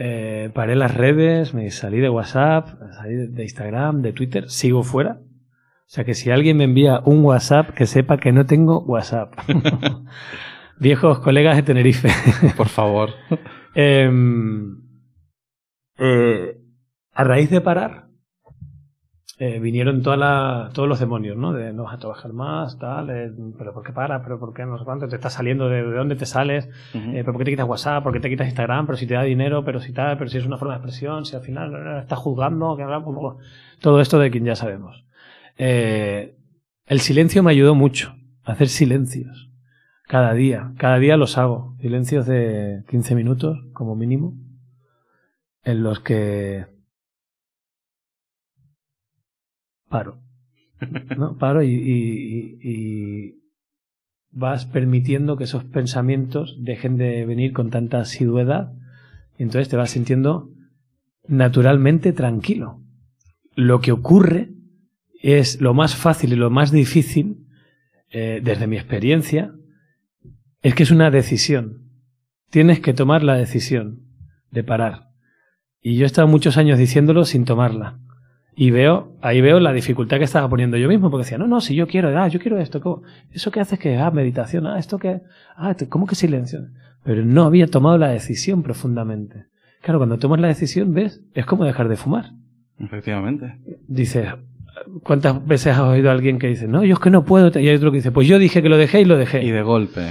Eh, paré las redes, me salí de WhatsApp, salí de- Instagram, de Twitter, sigo fuera. O sea que si alguien me envía un WhatsApp, que sepa que no tengo WhatsApp. [LAUGHS] Viejos colegas de Tenerife. [LAUGHS] Por favor. [LAUGHS] Em, Eh, a raíz de parar, eh, vinieron toda la, todos los demonios, ¿no? De no vas a trabajar más, tal, eh, pero ¿por qué paras? ¿Pero por qué no sé cuánto? ¿Te estás saliendo de, de dónde te sales? Eh, ¿Pero por qué te quitas WhatsApp? ¿Por qué te quitas Instagram? ¿Pero si te da dinero? ¿Pero si tal? ¿Pero si es una forma de expresión? ¿Si al final estás juzgando? que. Todo esto de quien ya sabemos. El silencio me ayudó mucho. a Hacer silencios. Cada día. Cada día los hago. Silencios de 15 minutos, como mínimo. En los que paro. ¿no? Paro y, y- vas permitiendo que esos pensamientos dejen de venir con tanta asiduidad y entonces te vas sintiendo naturalmente tranquilo. Lo que ocurre es lo más fácil y lo más difícil, eh, desde mi experiencia, es que es una decisión. Tienes que tomar la decisión de parar. Y yo he estado muchos años diciéndolo sin tomarla. Y veo, ahí veo la dificultad que estaba poniendo yo mismo, porque decía, no, no, si yo quiero, ah, yo quiero esto, ¿cómo? ¿eso qué haces que, ah, meditación, ah, esto que, ah, ¿cómo que silencio? Pero no había tomado la decisión profundamente. Claro, cuando tomas la decisión, ¿ves? Es como dejar de fumar. Efectivamente. Dices, ¿cuántas veces has oído a alguien que dice, no, yo es que no puedo? Y hay otro que dice, pues yo dije que lo dejé y lo dejé. Y de golpe.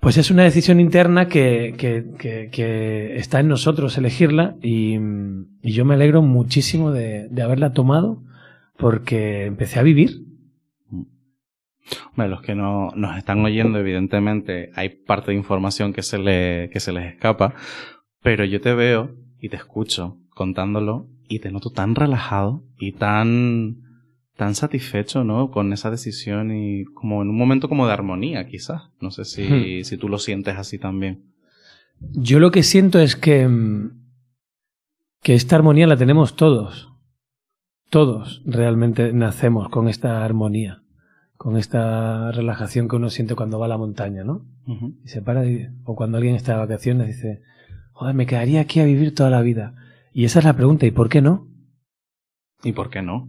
Pues es una decisión interna que, que, que- que está en nosotros elegirla y, y yo me alegro muchísimo de, de haberla tomado porque empecé a vivir. Hombre, los que no nos están oyendo, evidentemente, hay parte de información que se, le, que se les escapa, pero yo te veo y te escucho contándolo y te noto tan relajado y tan, tan satisfecho, ¿no? Con esa decisión y como en un momento como de armonía, quizás. No sé si, si tú lo sientes así también. Yo lo que siento es que, mm, que esta armonía la tenemos todos. Todos realmente nacemos con esta armonía, con esta relajación que uno siente cuando va a la montaña, ¿no? Y se para y- o cuando alguien está de vacaciones dice, joder, me quedaría aquí a vivir toda la vida. Y esa es la pregunta, ¿y por qué no? ¿Y por qué no?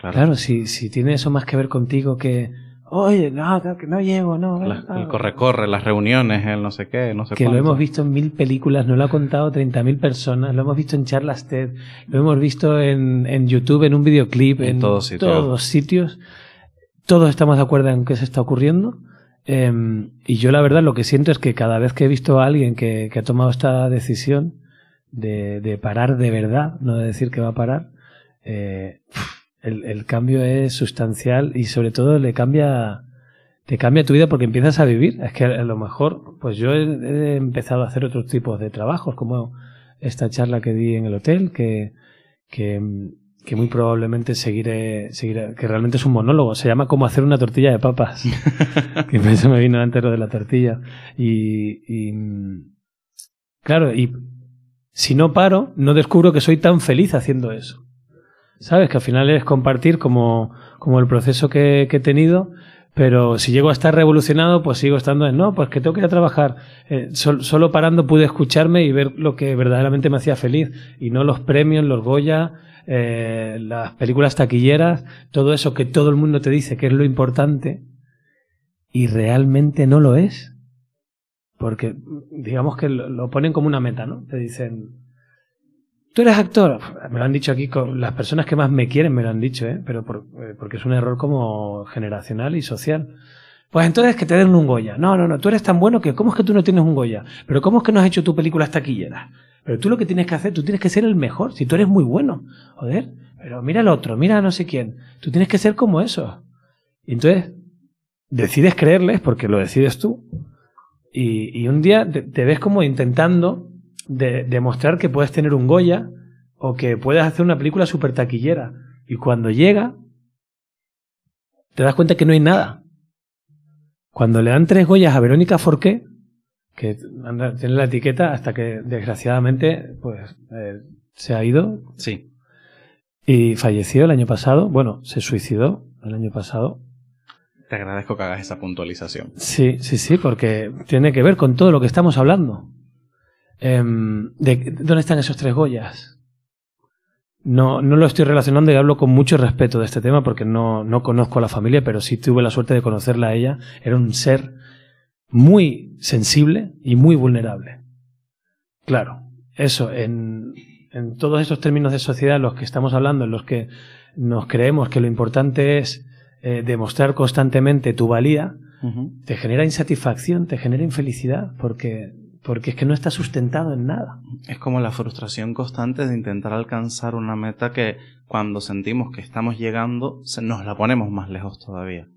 Claro. Claro, si, si tiene eso más que ver contigo que, oye, no, que no llego, no. La- no". el corre-corre, las reuniones, el no sé qué, no sé que lo hemos visto en mil películas, nos lo ha contado 30.000 personas, lo hemos visto en charlas TED, lo hemos visto en, en YouTube, en un videoclip, En en, todos sitios. todos sitios. Todos estamos de acuerdo en qué se está ocurriendo. Em, y yo la verdad lo que siento es que cada vez que he visto a alguien que, que ha tomado esta decisión de, de parar de verdad, no de decir que va a parar, eh, el, el cambio es sustancial y sobre todo le cambia te cambia tu vida porque empiezas a vivir. Es que a lo mejor, pues yo he, he empezado a hacer otros tipos de trabajos, como esta charla que di en el hotel, que, que, que muy probablemente seguiré, seguiré, que realmente es un monólogo. Se llama Cómo hacer una tortilla de papas. [LAUGHS] que eso me vino antes lo de la tortilla. Y, y claro, y si no paro, no descubro que soy tan feliz haciendo eso. ¿Sabes? Que al final es compartir como, como el proceso que, he tenido, pero si llego a estar revolucionado, pues sigo estando en, no, pues que tengo que ir a trabajar. Eh, sol- solo parando pude escucharme y ver lo que verdaderamente me hacía feliz, y no los premios, los Goya, eh, las películas taquilleras, todo eso que todo el mundo te dice que es lo importante, y realmente no lo es. Porque digamos que lo, lo ponen como una meta, ¿no? Te dicen, tú eres actor. Me lo han dicho aquí, las personas que más me quieren me lo han dicho, ¿eh? Pero por- eh, porque es un error como generacional y social. Pues entonces que te den un Goya. No, no, no, tú eres tan bueno que ¿cómo es que tú no tienes un Goya? Pero ¿cómo es que no has hecho tu película taquillera? Pero tú lo que tienes que hacer, tú tienes que ser el mejor, si tú eres muy bueno. Joder, pero mira al otro, mira a no sé quién. Tú tienes que ser como eso. Y entonces decides creerles porque lo decides tú. Y, y un día te, te ves como intentando de- demostrar que puedes tener un Goya o que puedes hacer una película súper taquillera. Y cuando llega, te das cuenta que no hay nada. Cuando le dan tres Goyas a Verónica Forqué, que tiene la etiqueta hasta que desgraciadamente pues eh, se ha ido Sí. y falleció el año pasado. Bueno, se suicidó el año pasado. Te agradezco que hagas esa puntualización. Sí, sí, sí, porque tiene que ver con todo lo que estamos hablando. Em, de, ¿Dónde están esos tres Goyas? No, no lo estoy relacionando y hablo con mucho respeto de este tema porque no, no conozco a la familia, pero sí tuve la suerte de conocerla a ella. Era un ser muy sensible y muy vulnerable. Claro, eso en, en todos estos términos de sociedad en los que estamos hablando, en los que nos creemos que lo importante es eh, demostrar constantemente tu valía, te genera insatisfacción, te genera infelicidad, porque, porque es que no está sustentado en nada. Es como la frustración constante de intentar alcanzar una meta que cuando sentimos que estamos llegando, nos la ponemos más lejos todavía.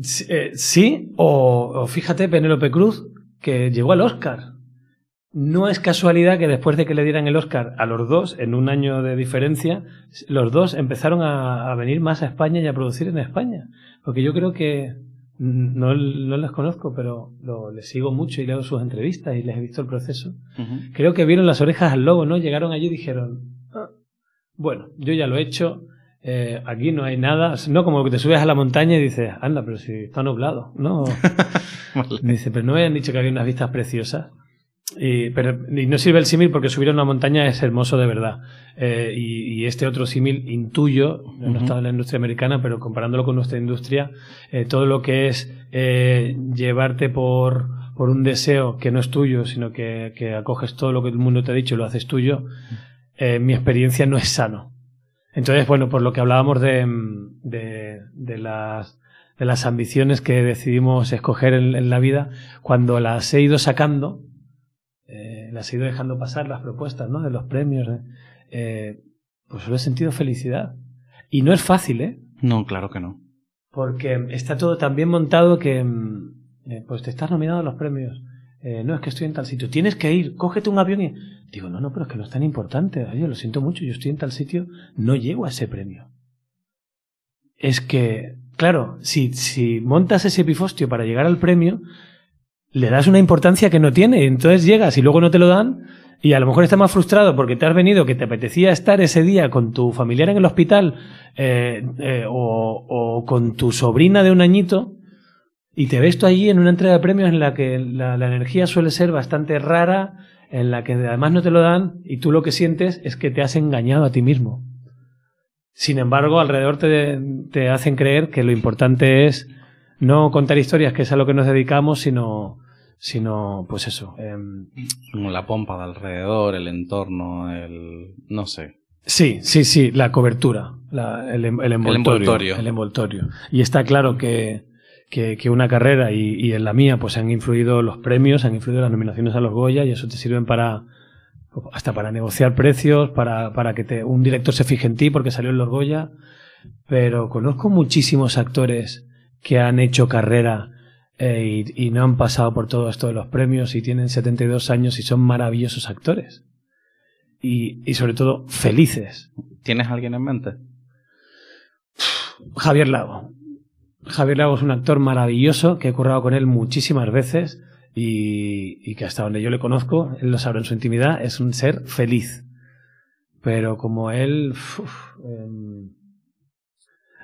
Sí, eh, o, o fíjate, Penélope Cruz, que llegó al Oscar. No es casualidad que después de que le dieran el Oscar a los dos, en un año de diferencia, los dos empezaron a, venir más a España y a producir en España. Porque yo creo que, no, no les conozco, pero lo, les sigo mucho y leo sus entrevistas y les he visto el proceso. Creo que vieron las orejas al lobo, ¿no? Llegaron allí y dijeron, ah, bueno, yo ya lo he hecho, eh, aquí no hay nada, no como que te subes a la montaña y dices, anda, pero si está nublado, ¿no? [LAUGHS] Dice, pero no me habían dicho que había unas vistas preciosas. Y, pero, no sirve el símil porque subir a una montaña es hermoso de verdad. Eh, y, este otro símil intuyo, no he estado en la industria americana, pero comparándolo con nuestra industria, eh, todo lo que es eh, llevarte por, por un deseo que no es tuyo, sino que, que, acoges todo lo que el mundo te ha dicho y lo haces tuyo, mi experiencia no es sano. Entonces, bueno, por lo que hablábamos de, de, de las de las ambiciones que decidimos escoger en la vida, cuando las he ido sacando, eh, las he ido dejando pasar las propuestas ¿no? de los premios, eh, pues solo he sentido felicidad. Y no es fácil, ¿eh? No, claro que no. Porque está todo tan bien montado que mm, eh, pues te estás nominado a los premios. Eh, no, es que estoy en tal sitio. Tienes que ir, cógete un avión y... Digo, no, no, pero es que no es tan importante. Oye, lo siento mucho, yo estoy en tal sitio, no llego a ese premio. Es que, claro, si, si montas ese pifostio para llegar al premio, le das una importancia que no tiene. Entonces llegas y luego no te lo dan y a lo mejor estás más frustrado porque te has venido, que te apetecía estar ese día con tu familiar en el hospital eh, eh, o, con tu sobrina de un añito y te ves tú allí en una entrega de premios en la que la, energía suele ser bastante rara, en la que además no te lo dan y tú lo que sientes es que te has engañado a ti mismo. Sin embargo, alrededor te, te hacen creer que lo importante es no contar historias, que es a lo que nos dedicamos, sino sino pues eso. Em, Como la pompa de alrededor, el entorno, el... no sé. Sí, sí, sí, la cobertura, el, envoltorio, el, envoltorio, Y está claro que, que, una carrera y, en la mía pues han influido los premios, han influido las nominaciones a los Goya y eso te sirven para hasta para negociar precios, para, para que te, un director se fije en ti porque salió en los Goya. Pero conozco muchísimos actores que han hecho carrera eh, y, no han pasado por todo esto de los premios y tienen 72 años y son maravillosos actores. Y, y sobre todo felices. ¿Tienes alguien en mente? Javier Lago. Javier Lago es un actor maravilloso que he currado con él muchísimas veces y, y, que hasta donde yo le conozco, él lo sabe en su intimidad, es un ser feliz. Pero como él, em,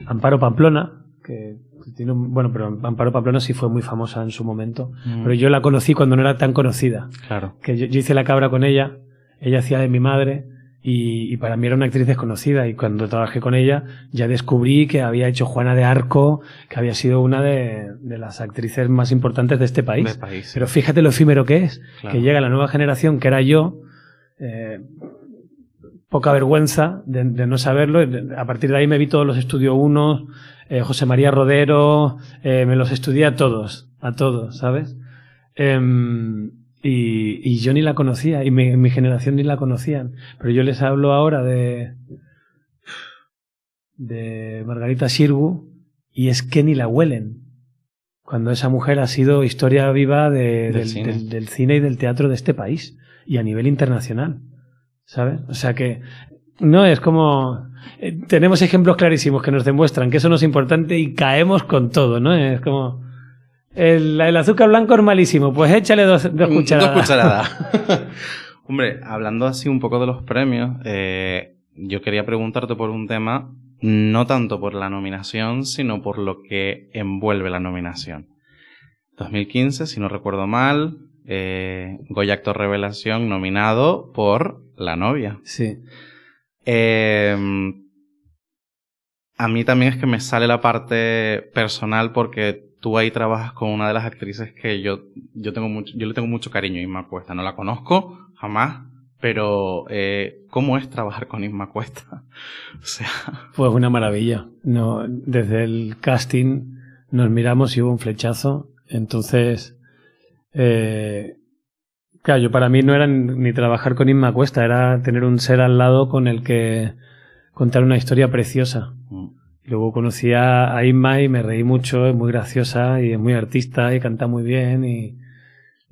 Amparo Pamplona, que bueno, pero Amparo Pamplona sí fue muy famosa en su momento. Mm. Pero yo la conocí cuando no era tan conocida. Claro. Que yo, hice la cabra con ella, ella hacía de mi madre. Y, para mí era una actriz desconocida y cuando trabajé con ella ya descubrí que había hecho Juana de Arco, que había sido una de, las actrices más importantes de este país. Pero fíjate lo efímero que es, que llega la nueva generación, que era yo, eh, poca vergüenza de, no saberlo. A partir de ahí me vi todos los estudios unos, eh, José María Rodero, eh, me los estudié a todos, a todos, ¿sabes? Em, y, yo ni la conocía, y mi, generación ni la conocían. Pero yo les hablo ahora de, de Margarita Sirgu, y es que ni la huelen. Cuando esa mujer ha sido historia viva del, cine. y del teatro de este país, y a nivel internacional. ¿Sabes? O sea que no, es como... Eh, tenemos ejemplos clarísimos que nos demuestran que eso no es importante y caemos con todo, ¿no? Es como... El, azúcar blanco es malísimo, pues échale dos, cucharadas. Dos cucharadas. [LAUGHS] [LAUGHS] Hombre, hablando así un poco de los premios, eh, yo quería preguntarte por un tema, no tanto por la nominación, sino por lo que envuelve la nominación. 2015, si no recuerdo mal, eh, Goya Actor Revelación nominado por La novia. Sí. Eh, a mí también es que me sale la parte personal porque tú ahí trabajas con una de las actrices que yo, yo, tengo mucho, yo le tengo mucho cariño y me apuesta. No la conozco jamás, Pero, eh, ¿cómo es trabajar con Isma Cuesta? [LAUGHS] o sea... Pues una maravilla. No, desde el casting nos miramos y hubo un flechazo. Entonces, eh, claro, yo para mí no era ni trabajar con Isma Cuesta, era tener un ser al lado con el que contar una historia preciosa. Mm. Luego conocí a Isma y me reí mucho, es muy graciosa y es muy artista y canta muy bien y,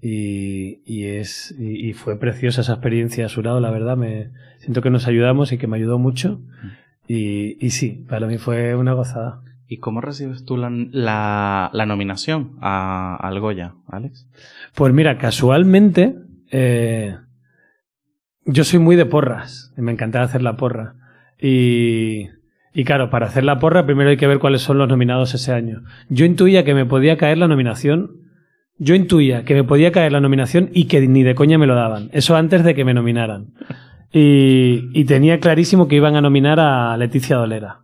y, y es y, fue preciosa esa experiencia a su lado, la verdad. Me siento que nos ayudamos y que me ayudó mucho. Mm. Y, y sí, para mí fue una gozada. ¿Y cómo recibes tú la, la, nominación a, al Goya, Alex? Pues mira, casualmente, eh, yo soy muy de porras. Me encantaba hacer la porra. Y, y claro, para hacer la porra primero hay que ver cuáles son los nominados ese año. Yo intuía que me podía caer la nominación. Yo intuía que me podía caer la nominación y que ni de coña me lo daban. Eso antes de que me nominaran. Y, y tenía clarísimo que iban a nominar a Leticia Dolera,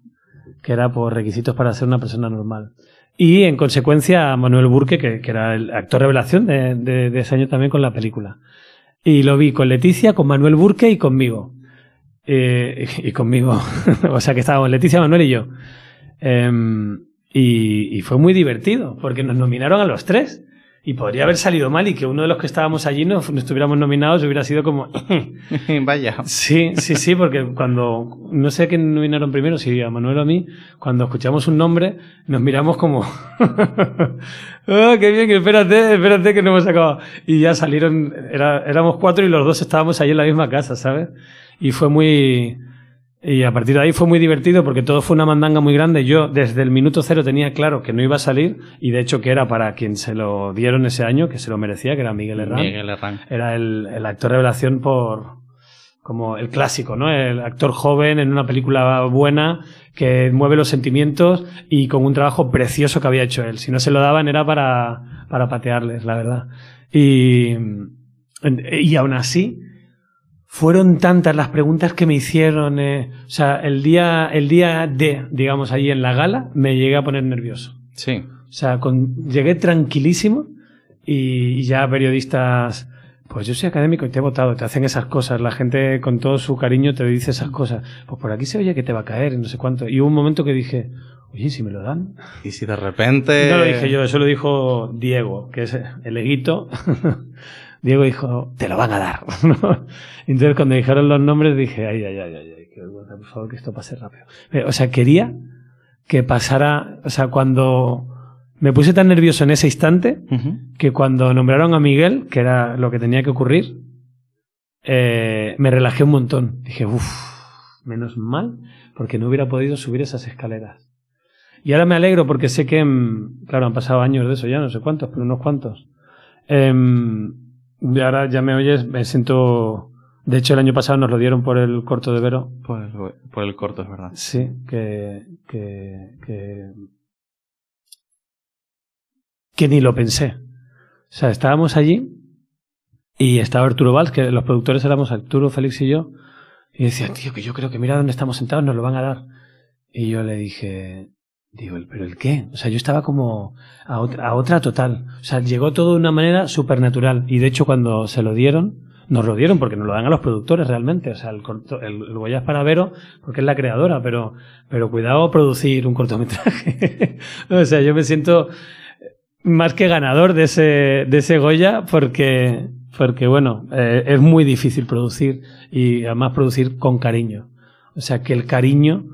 que era por requisitos para ser una persona normal. Y en consecuencia Manuel Burke, que, que era el actor revelación de, de, de ese año también con la película. Y lo vi con Leticia, con Manuel Burke y conmigo. Eh, y, conmigo. [LAUGHS] o sea que estábamos Leticia, Manuel y yo. Em, y, y, fue muy divertido, porque nos nominaron a los tres. Y podría haber salido mal y que uno de los que estábamos allí no, estuviéramos nominados hubiera sido como... [LAUGHS] [LAUGHS] Vaya. Sí, sí, sí, porque cuando... No sé quién nominaron primero, si a Manuel o a mí, cuando escuchamos un nombre nos miramos como... ¡Oh, [LAUGHS] qué bien! Espérate, espérate que no hemos acabado. Y ya salieron... Era, éramos cuatro y los dos estábamos allí en la misma casa, ¿sabes? y fue muy... Y a partir de ahí fue muy divertido porque todo fue una mandanga muy grande. Yo desde el minuto cero tenía claro que no iba a salir y de hecho que era para quien se lo dieron ese año, que se lo merecía, que era Miguel Herrán. Miguel Herrán. Era el, el actor revelación por como el clásico, ¿no? El actor joven en una película buena que mueve los sentimientos y con un trabajo precioso que había hecho él. Si no se lo daban era para, para patearles, la verdad. Y, y aún así, fueron tantas las preguntas que me hicieron. Eh, o sea, el día, el día de, digamos, allí en la gala, me llegué a poner nervioso. Sí. O sea, con, llegué tranquilísimo y, ya periodistas, pues yo soy académico y te he votado, te hacen esas cosas, la gente con todo su cariño te dice esas cosas. Pues por aquí se oye que te va a caer y no sé cuánto. Y hubo un momento que dije, oye, si me lo dan. Y si de repente. No lo dije yo, eso lo dijo Diego, que es el eguito. [LAUGHS] Diego dijo, te lo van a dar. [LAUGHS] Entonces cuando dijeron los nombres dije, ay, ay, ay, ay, qué vergüenza, por favor, que esto pase rápido. o sea, quería que pasara, o sea, cuando me puse tan nervioso en ese instante que cuando nombraron a Miguel, que era lo que tenía que ocurrir, eh, me relajé un montón. Dije, uff, menos mal, porque no hubiera podido subir esas escaleras. Y ahora me alegro porque sé que, mm, claro, han pasado años de eso ya, no sé cuántos, pero unos cuantos. Eh, y ahora ya me oyes, me siento... De hecho, el año pasado nos lo dieron por el corto de Vero. Por el, por el corto, es verdad. Sí, que, que, que... Que ni lo pensé. O sea, estábamos allí y estaba Arturo Valls, que los productores éramos Arturo, Félix y yo. Y decía, tío, que yo creo que mira dónde estamos sentados, nos lo van a dar. Y yo le dije, Digo, ¿pero el qué? O sea, yo estaba como a otra, total. O sea, llegó todo de una manera supernatural. Y de hecho, cuando se lo dieron, nos lo dieron porque nos lo dan a los productores realmente. O sea, el, el, el para Vero porque es la creadora, pero, pero cuidado producir un cortometraje. [LAUGHS] o sea, yo me siento más que ganador de ese, de ese Goya porque, porque bueno, eh, es muy difícil producir y además producir con cariño. O sea, que el cariño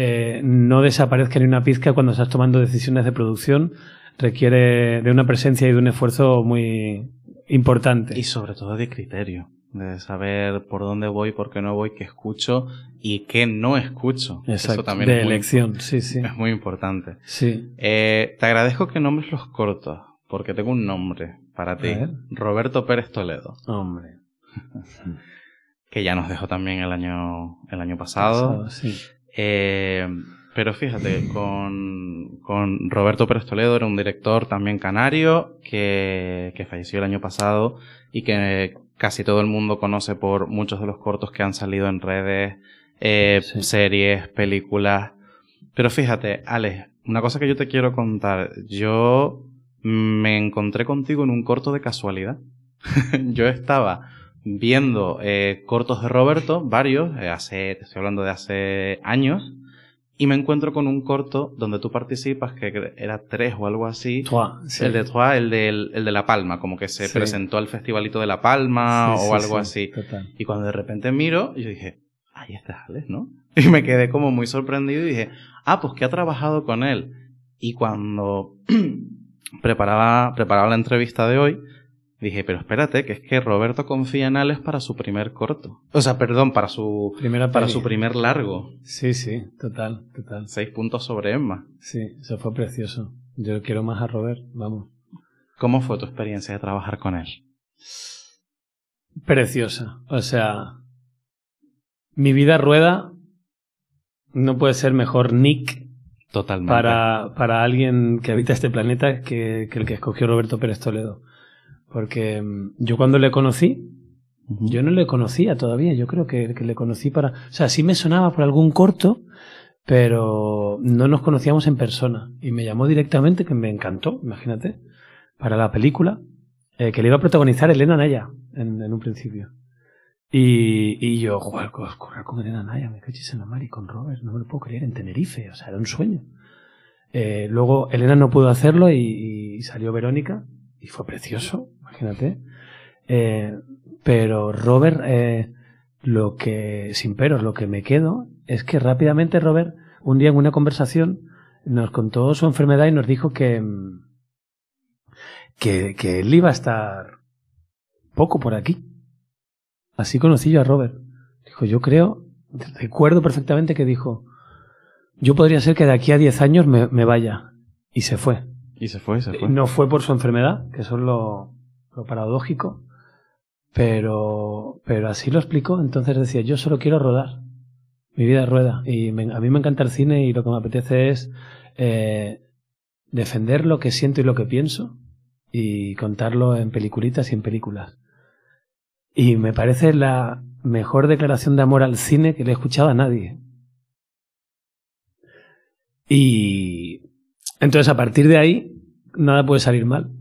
eh, no desaparezca ni una pizca cuando estás tomando decisiones de producción. Requiere de una presencia y de un esfuerzo muy importante. Y sobre todo de criterio, de saber por dónde voy, por qué no voy, qué escucho y qué no escucho. Eso también de es elección, muy, sí, sí. Es muy importante. Sí. Eh, te agradezco que nombres los cortos, porque tengo un nombre para ti. Roberto Pérez Toledo. Hombre. [LAUGHS] que ya nos dejó también el año, el año pasado. pasado sí. Eh, pero fíjate, con, con, Roberto Pérez Toledo era un director también canario que, que falleció el año pasado y que casi todo el mundo conoce por muchos de los cortos que han salido en redes, eh, series, películas. Pero fíjate, Alex, una cosa que yo te quiero contar. Yo me encontré contigo en un corto de casualidad. [LAUGHS] yo estaba viendo eh, cortos de Roberto, varios, eh, hace, te estoy hablando de hace años, y me encuentro con un corto donde tú participas, que era tres o algo así. Trois, sí. El de Trois, el, del- el de La Palma, como que se Sí. presentó al Festivalito de La Palma Sí, o algo sí, así. total. Y cuando de repente miro, yo dije, ay, este es Alex, ¿no? [LAUGHS] Y me quedé como muy sorprendido y dije, ah, pues que ha trabajado con él. Y cuando [CLEARS THROAT] preparaba, preparaba la entrevista de hoy, dije, pero espérate, que es que Roberto confía en Alex para su primer corto. O sea, perdón, para su, Primera para su primer largo. Sí, sí, total, total. Seis puntos sobre Emma. Sí, eso fue precioso. Yo quiero más a Robert, vamos. ¿Cómo fue tu experiencia de trabajar con él? Preciosa. O sea, mi vida rueda. No puede ser mejor Nick Totalmente. para, para alguien que habita este planeta que, que el que escogió Roberto Pérez Toledo. Porque mm, yo cuando le conocí, yo no le conocía todavía. Yo creo que, que le conocí para. O sea, sí me sonaba por algún corto, pero no nos conocíamos en persona. Y me llamó directamente, que me encantó, imagínate, para la película, eh, que le iba a protagonizar Elena Naya en, en un principio. Y, y yo, con, correr con Elena Naya, me cachis en la mar y con Robert, no me lo puedo creer, en Tenerife, o sea, era un sueño. Eh, luego Elena no pudo hacerlo y, y salió Verónica, y fue precioso, imagínate. Eh, pero Robert, eh, lo que, sin peros, lo que me quedo es que rápidamente Robert, un día en una conversación, nos contó su enfermedad y nos dijo que, que, que él iba a estar poco por aquí. Así conocí yo a Robert. Dijo, yo creo, recuerdo perfectamente que dijo, yo podría ser que de aquí a 10 años me, me vaya. Y se fue. Y se fue, se fue. No fue por su enfermedad, que eso es lo, lo paradójico, pero, pero así lo explicó. Entonces decía, yo solo quiero rodar. Mi vida rueda. Y a mí me encanta el cine y lo que me apetece es eh, defender lo que siento y lo que pienso y contarlo en peliculitas y en películas. Y me parece la mejor declaración de amor al cine que le he escuchado a nadie. Y entonces a partir de ahí nada puede salir mal.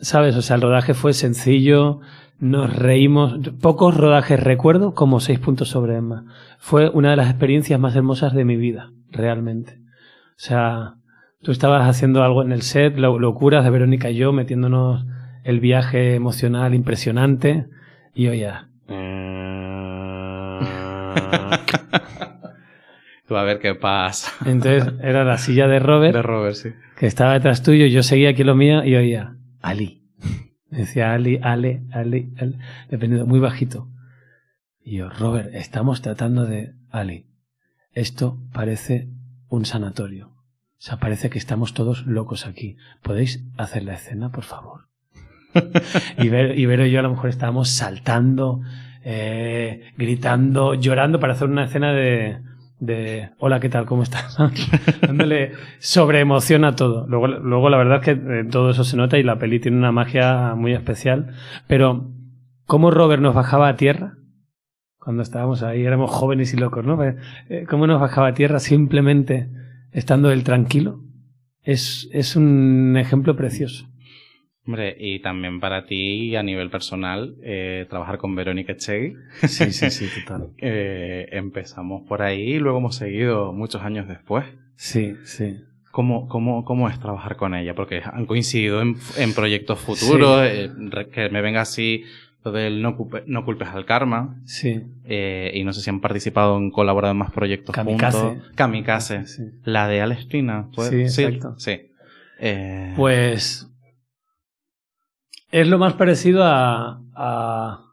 ¿Sabes? O sea, el rodaje fue sencillo, nos reímos. Pocos rodajes recuerdo como seis puntos sobre Emma. Fue una de las experiencias más hermosas de mi vida, realmente. O sea, tú estabas haciendo algo en el set, lo- locuras de Verónica y yo, metiéndonos el viaje emocional impresionante. Y oye, Tú [LAUGHS] a ver qué pasa. entonces era la silla de Robert. De Robert, sí. que estaba detrás tuyo, yo seguía aquí lo mío y oía Ali. [LAUGHS] Decía Ali, Ale, Ali, Ale, dependiendo, muy bajito. Y yo, Robert, estamos tratando de Ali. Esto parece un sanatorio. O sea, parece que estamos todos locos aquí. ¿Podéis hacer la escena, por favor? [LAUGHS] y, ver, y Vero y yo a lo mejor estábamos saltando, eh, gritando, llorando para hacer una escena de, de hola, ¿qué tal? ¿Cómo estás? [LAUGHS] Dándole sobre emoción a todo. Luego, luego la verdad es que eh, todo eso se nota y la peli tiene una magia muy especial. Pero, ¿cómo Robert nos bajaba a tierra? Cuando estábamos ahí, éramos jóvenes y locos, ¿no? Eh, ¿Cómo nos bajaba a tierra simplemente estando él tranquilo? Es, es un ejemplo precioso. Hombre, y también para ti, a nivel personal, eh, trabajar con Verónica Echegui. Sí, sí, sí, total. [LAUGHS] Eh, empezamos por ahí y luego hemos seguido muchos años después. Sí, sí. ¿Cómo, cómo, cómo es trabajar con ella? Porque han coincidido en, en proyectos futuros, eh, que me venga así lo del no, culpe- no culpes al karma, Sí. y no sé si han participado en colaborado en más proyectos Kamikaze. juntos. Kamikaze. Sí. La de Alestina. Sí, exacto. Sí. Pues es lo más parecido a, a-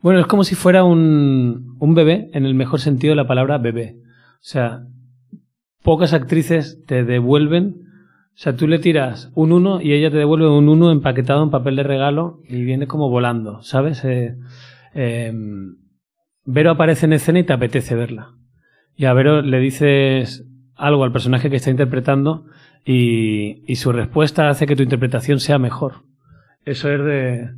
Bueno, es como si fuera un, un bebé, en el mejor sentido de la palabra bebé. O sea, pocas actrices te devuelven... O sea, tú le tiras un 1 y ella te devuelve un 1 empaquetado en papel de regalo y viene como volando, ¿sabes? Eh, eh, Vero aparece en escena y te apetece verla. Y a Vero le dices algo al personaje que está interpretando y, y su respuesta hace que tu interpretación sea mejor. Eso es de...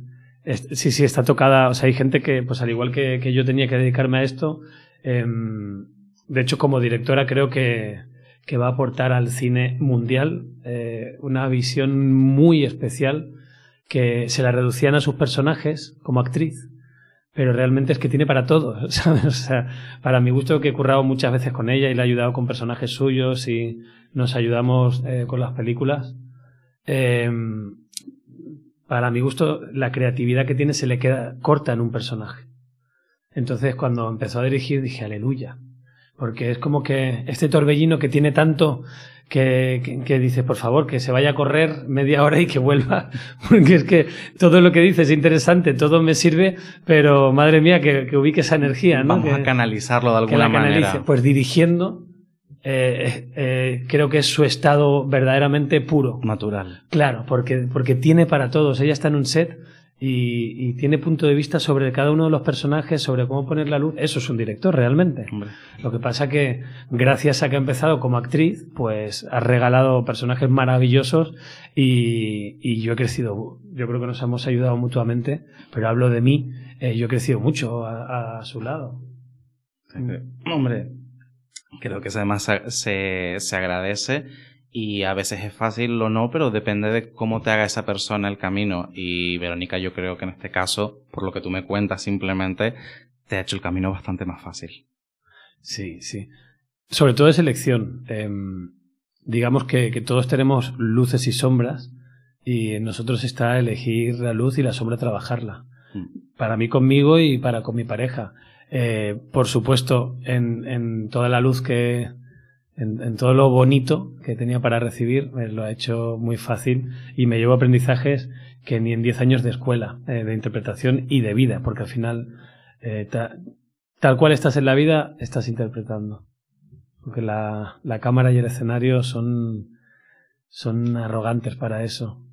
es- sí, sí, está tocada. O sea, hay gente que, pues al igual que, que yo tenía que dedicarme a esto, em, de hecho como directora creo que, que va a aportar al cine mundial eh, una visión muy especial que se la reducían a sus personajes como actriz pero realmente es que tiene para todo. [LAUGHS] ¿sabes? O sea, para mi gusto que he currado muchas veces con ella y le he ayudado con personajes suyos y nos ayudamos eh, con las películas. Eh, para mi gusto, la creatividad que tiene se le queda corta en un personaje. Entonces, cuando empezó a dirigir, dije, aleluya. Porque es como que este torbellino que tiene tanto que, que, que, dice, por favor, que se vaya a correr media hora y que vuelva. [LAUGHS] Porque es que todo lo que dice es interesante, todo me sirve, pero madre mía, que, que ubique esa energía, ¿no? Vamos a canalizarlo de alguna manera. Pues dirigiendo, eh, eh, creo que es su estado verdaderamente puro. Natural. Claro, porque, porque tiene para todos. Ella está en un set y, y, tiene punto de vista sobre cada uno de los personajes, sobre cómo poner la luz. Eso es un director, realmente. Hombre. Lo que pasa que, gracias a que ha empezado como actriz, pues ha regalado personajes maravillosos y, y yo he crecido. Yo creo que nos hemos ayudado mutuamente, pero hablo de mí. Eh, yo he crecido mucho a, a su lado. Hombre, creo que además se, se agradece y a veces es fácil o no, pero depende de cómo te haga esa persona el camino. Y Verónica, yo creo que en este caso, por lo que tú me cuentas, simplemente te ha hecho el camino bastante más fácil. Sí, sí. Sobre todo es elección. Eh, digamos que, que, todos tenemos luces y sombras y en nosotros está elegir la luz y la sombra trabajarla. Mm. Para mí conmigo y para con mi pareja. Eh, por supuesto, en, toda la luz que, en, todo lo bonito que tenía para recibir, me lo ha hecho muy fácil y me llevo aprendizajes que ni en 10 años de escuela, eh, de interpretación y de vida, porque al final, eh, ta, tal cual estás en la vida, estás interpretando. Porque la, la cámara y el escenario son, son arrogantes para eso.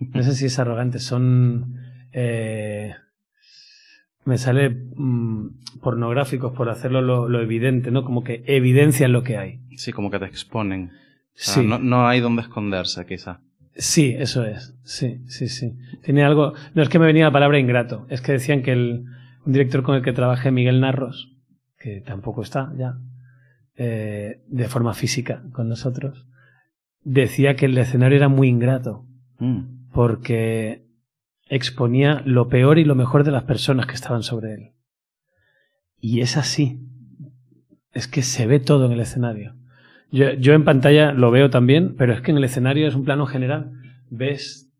No sé si es arrogante, son... Eh, me sale mmm, pornográficos por hacerlo lo, lo, evidente, ¿no? Como que evidencian lo que hay. Sí, como que te exponen. O sea, sí. No, no, hay donde esconderse, quizá. Sí, eso es. Sí, sí, sí. Tiene algo. No es que me venía la palabra ingrato, es que decían que el un director con el que trabajé, Miguel Narros, que tampoco está ya, eh, de forma física con nosotros, decía que el escenario era muy ingrato. Mm. Porque exponía lo peor y lo mejor de las personas que estaban sobre él. Y es así. Es que se ve todo en el escenario. Yo, yo, en pantalla lo veo también, pero es que en el escenario es un plano general. Ves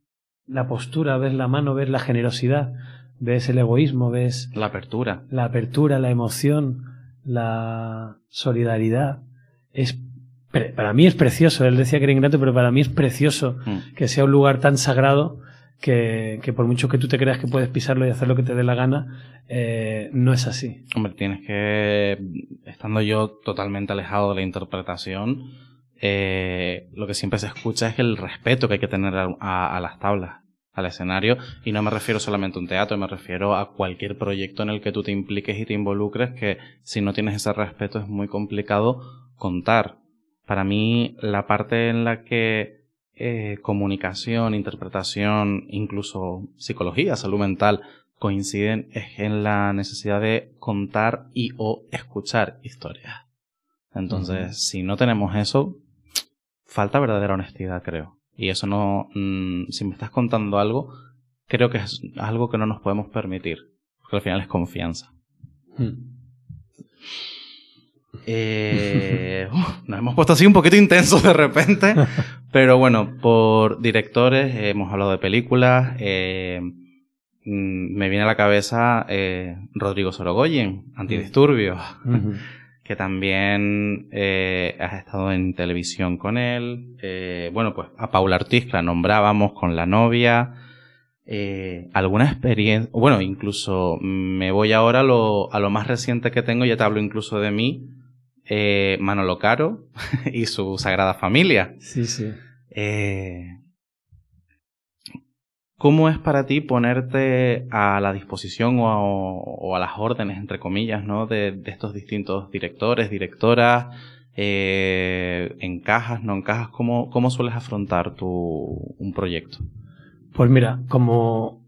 la postura, ves la mano, ves la generosidad, ves el egoísmo, ves... La apertura. La apertura, la emoción, la solidaridad. Es, para mí es precioso. Él decía que era ingrato, pero para mí es precioso mm. que sea un lugar tan sagrado que, que, por mucho que tú te creas que puedes pisarlo y hacer lo que te dé la gana, eh, no es así. Hombre, tienes que, estando yo totalmente alejado de la interpretación, eh, lo que siempre se escucha es el respeto que hay que tener a, a, las tablas, al escenario, y no me refiero solamente a un teatro, me refiero a cualquier proyecto en el que tú te impliques y te involucres, que si no tienes ese respeto es muy complicado contar. Para mí, la parte en la que eh, comunicación, interpretación, incluso psicología, salud mental, coinciden es en la necesidad de contar y o escuchar historias. Entonces, uh -huh. si no tenemos eso, falta verdadera honestidad, creo. Y eso no, mmm, si me estás contando algo, creo que es algo que no nos podemos permitir, porque al final es confianza. Hmm. Eh, [LAUGHS] uh, nos hemos puesto así un poquito intensos de repente, [LAUGHS] pero bueno, por directores eh, hemos hablado de películas. Eh, me viene a la cabeza eh, Rodrigo Sorogoyen, Antidisturbios, uh [LAUGHS] -huh. que también has estado en televisión con él. bueno, pues a Paula Ortiz, que la nombrábamos con la novia. Eh, alguna experiencia, bueno, incluso me voy ahora a lo, a lo más reciente que tengo, ya te hablo incluso de mí, eh, Manolo Caro [LAUGHS] y su Sagrada Familia. Sí, sí. Eh, ¿Cómo es para ti ponerte a la disposición o a, o a las órdenes, entre comillas, ¿no? de, de estos distintos directores, directoras? Eh, ¿Encajas, no encajas? ¿Cómo, ¿Cómo sueles afrontar tu, un proyecto? Pues mira, como,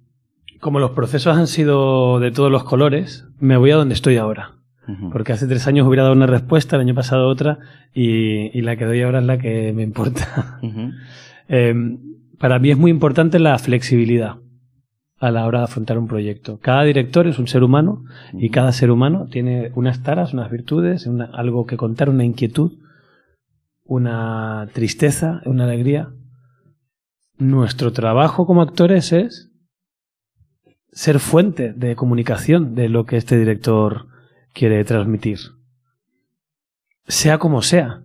como los procesos han sido de todos los colores, me voy a donde estoy ahora. Porque hace tres años hubiera dado una respuesta, el año pasado otra, y, y la que doy ahora es la que me importa. Uh -huh. eh, para mí es muy importante la flexibilidad. a la hora de afrontar un proyecto. Cada director es un ser humano y cada ser humano tiene unas taras, unas virtudes, algo que contar, una inquietud, una tristeza, una alegría. Nuestro trabajo como actores es ser fuente de comunicación de lo que este director quiere transmitir. Sea como sea.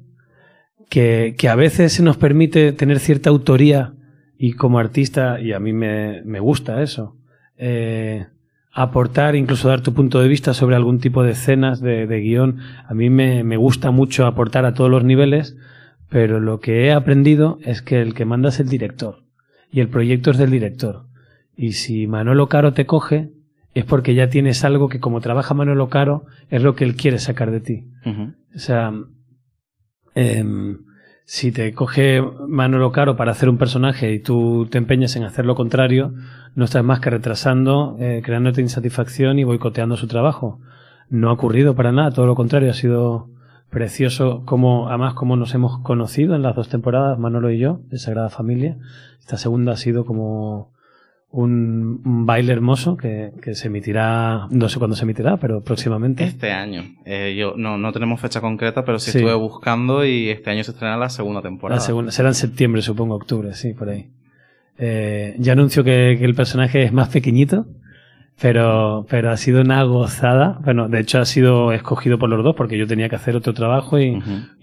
Que, que a veces se nos permite tener cierta autoría y como artista, y a mí me, me gusta eso, eh, aportar, incluso dar tu punto de vista sobre algún tipo de escenas, de, de guion. A mí me, me, gusta mucho aportar a todos los niveles, pero lo que he aprendido es que el que manda es el director y el proyecto es del director. Y si Manolo Caro te coge, es porque ya tienes algo que como trabaja Manolo Caro, es lo que él quiere sacar de ti. O sea, eh, si te coge Manolo Caro para hacer un personaje y tú te empeñas en hacer lo contrario, no estás más que retrasando, eh, creándote insatisfacción y boicoteando su trabajo. No ha ocurrido para nada, todo lo contrario, ha sido precioso como, además, como nos hemos conocido en las dos temporadas, Manolo y yo, de Sagrada Familia. Esta segunda ha sido como un, baile hermoso que, se emitirá, no sé cuándo se emitirá, pero próximamente. Este año. Eh, yo no, no tenemos fecha concreta, pero sí, estuve buscando y este año se estrena la segunda temporada. La segunda, será en septiembre, supongo, octubre, sí, por ahí. Eh, ya anuncio que, el personaje es más pequeñito, pero, pero ha sido una gozada. Bueno, de hecho ha sido escogido por los dos porque yo tenía que hacer otro trabajo y,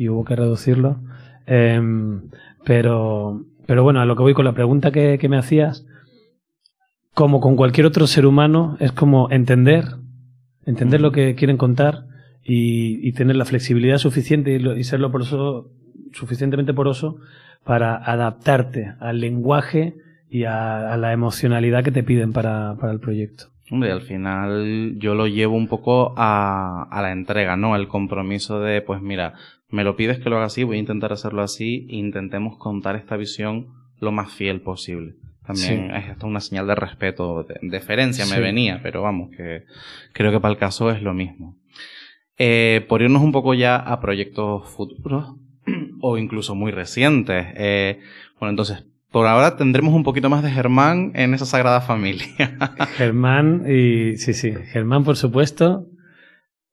hubo que reducirlo. Em, pero, pero bueno, a lo que voy con la pregunta que, que me hacías, como con cualquier otro ser humano, es como entender, entender lo que quieren contar y, tener la flexibilidad suficiente y, serlo poroso, suficientemente poroso para adaptarte al lenguaje y a, la emocionalidad que te piden para, para, el proyecto. Hombre, al final yo lo llevo un poco a, a la entrega, ¿no? El compromiso de, pues mira, me lo pides que lo haga así, voy a intentar hacerlo así, e intentemos contar esta visión lo más fiel posible. También es hasta una señal de respeto, de deferencia me venía, pero vamos, que creo que para el caso es lo mismo. Eh, por irnos un poco ya a proyectos futuros [CLEARS THROAT] o incluso muy recientes. Eh, bueno, entonces, por ahora tendremos un poquito más de Germán en esa sagrada familia. [LAUGHS] Germán y sí, sí, Germán por supuesto.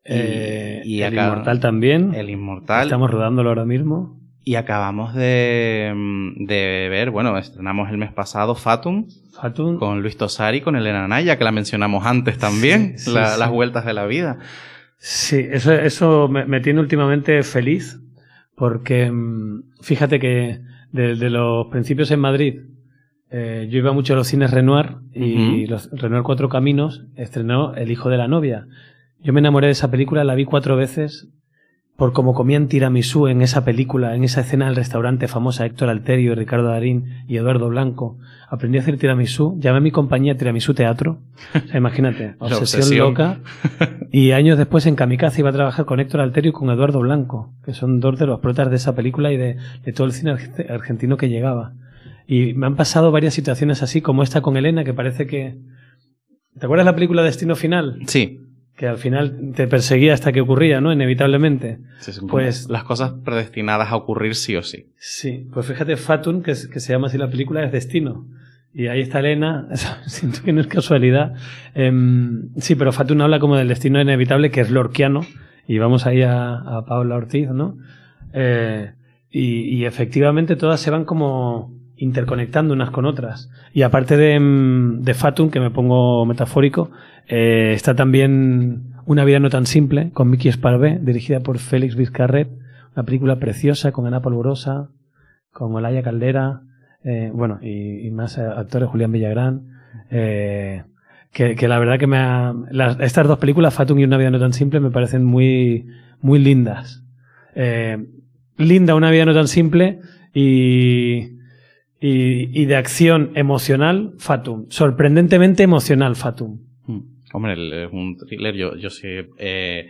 y, eh, el Inmortal también. El Inmortal. Estamos rodándolo ahora mismo. Y acabamos de, de, ver, bueno, estrenamos el mes pasado Fatum. Fatum. Con Luis Tosari, con Elena Naya, que la mencionamos antes también, las vueltas de la vida. Sí, eso, eso me, tiene últimamente feliz, porque mm, fíjate que desde los principios en Madrid, eh, yo iba mucho a los cines Renoir y los Renoir Cuatro Caminos estrenó El hijo de la novia. Yo me enamoré de esa película, la vi cuatro veces por cómo comían tiramisú en esa película, en esa escena del restaurante famosa Héctor Alterio, Ricardo Darín y Eduardo Blanco. Aprendí a hacer tiramisú, llamé a mi compañía Tiramisú Teatro. O sea, imagínate, [LAUGHS] obsesión, loca. [LAUGHS] Y años después en Kamikaze iba a trabajar con Héctor Alterio y con Eduardo Blanco, que son dos de los protas de esa película y de, de todo el cine argentino que llegaba. Y me han pasado varias situaciones así, como esta con Elena, que parece que... ¿Te acuerdas la película Destino Final? Sí que al final te perseguía hasta que ocurría, ¿no? Inevitablemente. pues las cosas predestinadas a ocurrir sí o sí. Sí, pues fíjate, Fatun, que, que se llama así la película, es Destino. Y ahí está Elena, [LAUGHS] siento que no es casualidad. Em, sí, pero Fatun habla como del destino inevitable, que es lorquiano, y vamos ahí a, a Paula Ortiz, ¿no? Eh, y, y efectivamente todas se van como interconectando unas con otras. Y aparte de, mm, Fatum, que me pongo metafórico, eh, está también Una vida no tan simple, con Mickey Sparvé, dirigida por Félix Vizcarret, una película preciosa con Ana Polvorosa, con Olaya Caldera, eh, bueno, y, más actores, Julián Villagrán, eh, que, la verdad que me ha, estas dos películas, Fatum y Una vida no tan simple, me parecen muy, muy lindas. linda Una vida no tan simple y y, de acción emocional, Fatum. Sorprendentemente emocional, Fatum. Hmm. Hombre, es un thriller. Yo, yo sí eh,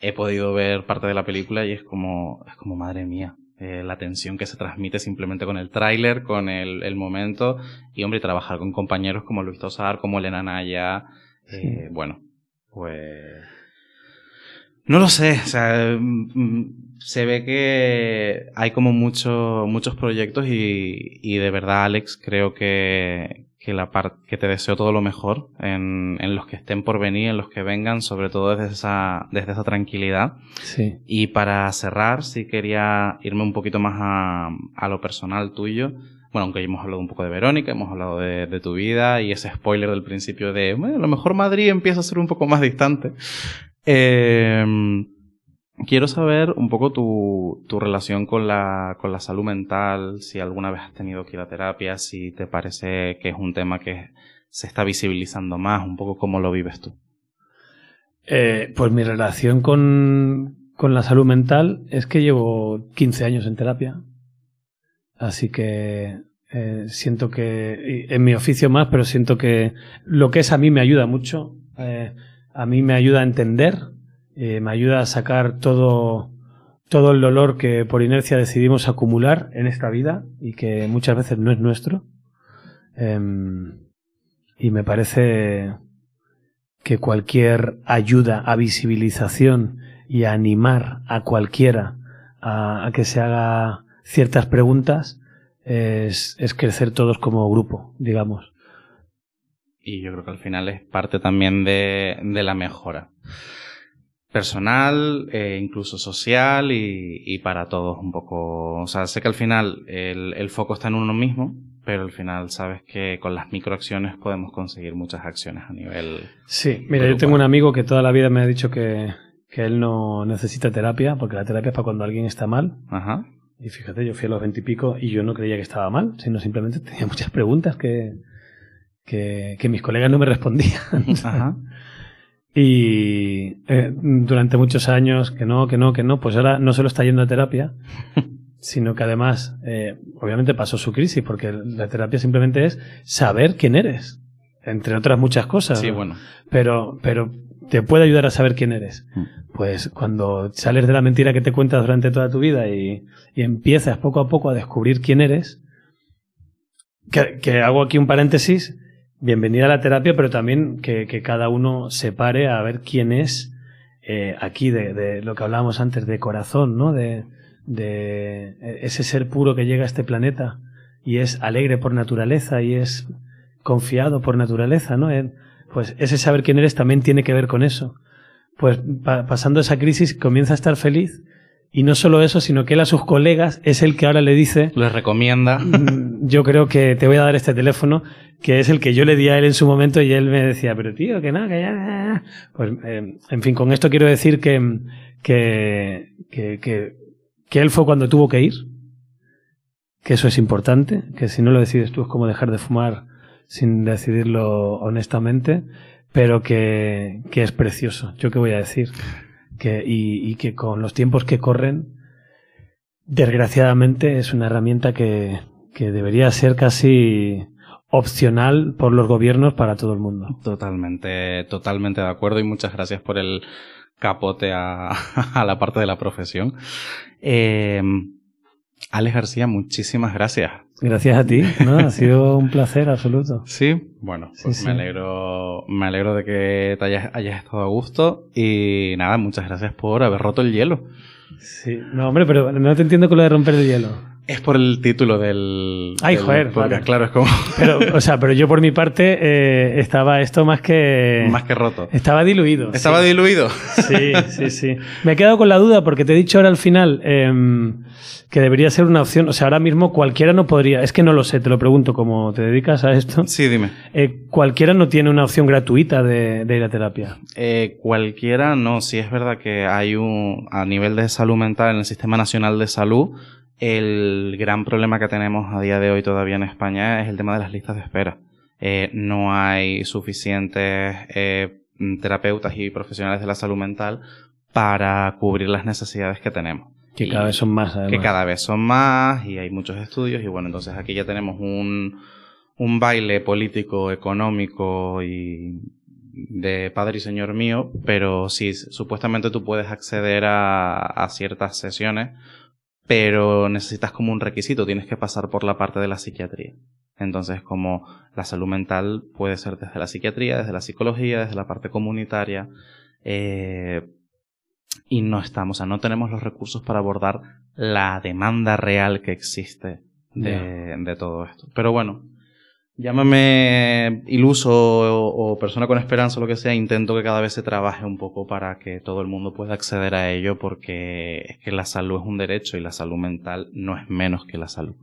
he podido ver parte de la película y es como, es como madre mía. Eh, la tensión que se transmite simplemente con el tráiler, con el, el, momento, y hombre, trabajar con compañeros como Luis Tosar, como Elena Naya, eh, bueno, pues no lo sé, o sea, mm, mm, se ve que hay como mucho, muchos proyectos y, y de verdad, Alex, creo que, que, la que te deseo todo lo mejor en, en, los que estén por venir, en los que vengan, sobre todo desde esa, desde esa tranquilidad. Sí. Y para cerrar, sí quería irme un poquito más a, a lo personal tuyo. Bueno, aunque ya hemos hablado un poco de Verónica, hemos hablado de, de tu vida y ese spoiler del principio de, bueno, a lo mejor Madrid empieza a ser un poco más distante. Eh, Quiero saber un poco tu, tu relación con la, con la salud mental, si alguna vez has tenido que si te parece que es un tema que se está visibilizando más, un poco cómo lo vives tú. Eh, pues mi relación con, con la salud mental es que llevo 15 años en terapia. Así que eh, siento que, en mi oficio más, pero siento que lo que es a mí me ayuda mucho. Eh, a mí me ayuda a entender eh, me ayuda a sacar todo, todo el dolor que por inercia decidimos acumular en esta vida y que muchas veces no es nuestro. Em, y me parece que cualquier ayuda a visibilización y a animar a cualquiera a, a que se haga ciertas preguntas es, es, crecer todos como grupo, digamos. Y yo creo que al final es parte también de, de la mejora personal, eh, incluso social y, y, para todos un poco. O sea, sé que al final el, el, foco está en uno mismo, pero al final sabes que con las microacciones podemos conseguir muchas acciones a nivel. Sí, mira, grupal. yo tengo un amigo que toda la vida me ha dicho que, que él no necesita terapia, porque la terapia es para cuando alguien está mal. Ajá. Y fíjate, yo fui a los veintipico y, y yo no creía que estaba mal, sino simplemente [LAUGHS] tenía muchas preguntas que, que, que mis colegas no me respondían. Ajá. [LAUGHS] Y eh, durante muchos años, que no, que no, que no, pues ahora no solo está yendo a terapia, [LAUGHS] sino que además, eh, obviamente pasó su crisis, porque la terapia simplemente es saber quién eres, entre otras muchas cosas. Sí, ¿no? bueno. Pero, pero te puede ayudar a saber quién eres. Pues cuando sales de la mentira que te cuentas durante toda tu vida y, y empiezas poco a poco a descubrir quién eres, que, que hago aquí un paréntesis, bienvenida a la terapia, pero también que, cada uno se pare a ver quién es eh, aquí, de, de, lo que hablábamos antes, de corazón, ¿no? De, ese ser puro que llega a este planeta y es alegre por naturaleza y es confiado por naturaleza, ¿no? Pues ese saber quién eres también tiene que ver con eso. Pues pa pasando esa crisis comienza a estar feliz y no solo eso, sino que él a sus colegas es el que ahora le dice... Les recomienda. Yo creo que te voy a dar este teléfono, que es el que yo le di a él en su momento y él me decía, pero tío, que nada, que ya... Pues, eh, en fin, con esto quiero decir que, que, que, que, que él fue cuando tuvo que ir, que eso es importante, que si no lo decides tú es como dejar de fumar sin decidirlo honestamente, pero que, que es precioso. ¿Yo qué voy a decir? Que, y, y, que con los tiempos que corren, desgraciadamente es una herramienta que, que debería ser casi opcional por los gobiernos para todo el mundo. Totalmente, totalmente de acuerdo y muchas gracias por el capote a, [LAUGHS] a la parte de la profesión. Eh, Alex García, muchísimas gracias. Gracias a ti, ¿no? Ha [LAUGHS] sido un placer absoluto. Sí, bueno, pues sí, me alegro, me alegro de que te hayas, hayas, estado a gusto y nada, muchas gracias por haber roto el hielo. Sí, no, hombre, pero no te entiendo con lo de romper el hielo. Es por el título del. Ay, del joder. Podcast, vale. claro, es como. [LAUGHS] Pero, o sea, pero yo por mi parte eh, estaba esto más que. Más que roto. Estaba diluido. ¿Estaba sí. diluido? Sí, sí, [LAUGHS] sí. Me he quedado con la duda porque te he dicho ahora al final eh, que debería ser una opción. O sea, ahora mismo cualquiera no podría. Es que no lo sé, te lo pregunto, como te dedicas a esto. Sí, dime. Eh, cualquiera no tiene una opción gratuita de, de ir a terapia. Eh, cualquiera no. Sí, es verdad que hay un. A nivel de salud mental en el Sistema Nacional de Salud el gran problema que tenemos a día de hoy todavía en España es el tema de las listas de espera. Eh, no hay suficientes eh, terapeutas y profesionales de la salud mental para cubrir las necesidades que tenemos. Que cada vez son más, además. Que cada vez son más y hay muchos estudios y bueno, entonces aquí ya tenemos un, un baile político, económico y de padre y señor mío, pero sí, supuestamente tú puedes acceder a, a ciertas sesiones pero necesitas como un requisito, tienes que pasar por la parte de la psiquiatría. Entonces, como la salud mental puede ser desde la psiquiatría, desde la psicología, desde la parte comunitaria, eh, y no estamos, o sea, no tenemos los recursos para abordar la demanda real que existe de, yeah. de todo esto. Pero bueno, Llámame iluso o, persona con esperanza o lo que sea, intento que cada vez se trabaje un poco para que todo el mundo pueda acceder a ello porque es que la salud es un derecho y la salud mental no es menos que la salud.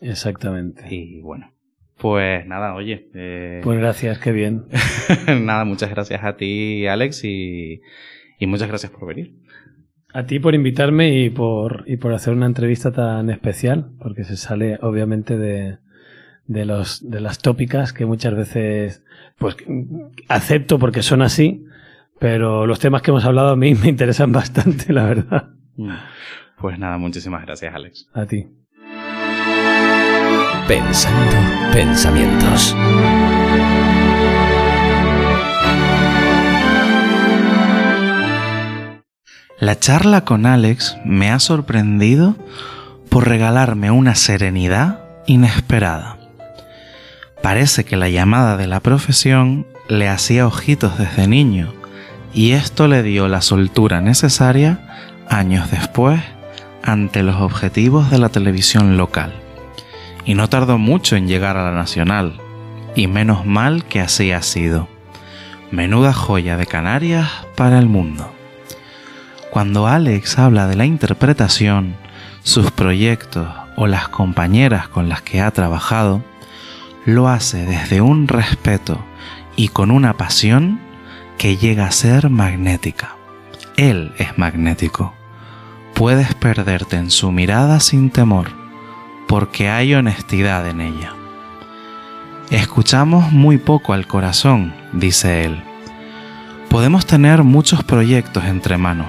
Exactamente. Y bueno, pues nada, oye. Eh... Pues gracias, qué bien. [LAUGHS] nada, muchas gracias a ti, Alex, y, y muchas gracias por venir. A ti por invitarme y por, y por hacer una entrevista tan especial, porque se sale obviamente de, de, los, de las tópicas que muchas veces pues acepto porque son así, pero los temas que hemos hablado a mí me interesan [LAUGHS] bastante, la verdad. Pues nada, muchísimas gracias, Alex. A ti. Pensando pensamientos. La charla con Alex me ha sorprendido por regalarme una serenidad inesperada. Parece que la llamada de la profesión le hacía ojitos desde niño y esto le dio la soltura necesaria años después ante los objetivos de la televisión local. Y no tardó mucho en llegar a la nacional, y menos mal que así ha sido. Menuda joya de Canarias para el mundo. Cuando Alex habla de la interpretación, sus proyectos o las compañeras con las que ha trabajado, lo hace desde un respeto y con una pasión que llega a ser magnética. Él es magnético. Puedes perderte en su mirada sin temor, porque hay honestidad en ella. Escuchamos muy poco al corazón, dice él. Podemos tener muchos proyectos entre manos,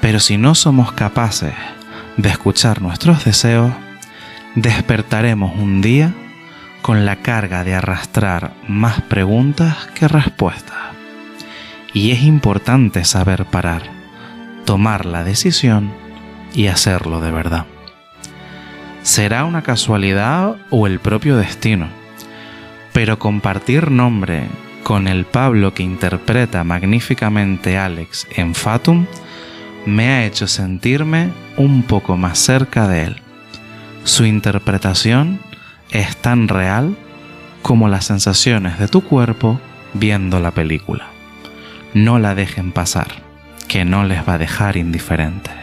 pero si no somos capaces de escuchar nuestros deseos, despertaremos un día con la carga de arrastrar más preguntas que respuestas. Y es importante saber parar, tomar la decisión y hacerlo de verdad. Será una casualidad o el propio destino, pero compartir nombre con el Pablo que interpreta magníficamente Alex en Fatum me ha hecho sentirme un poco más cerca de él. Su interpretación es tan real como las sensaciones de tu cuerpo viendo la película. No la dejen pasar, que no les va a dejar indiferentes.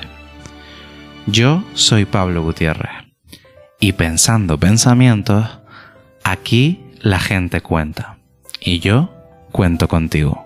Yo soy Pablo Gutiérrez y pensando pensamientos, aquí la gente cuenta y yo cuento contigo.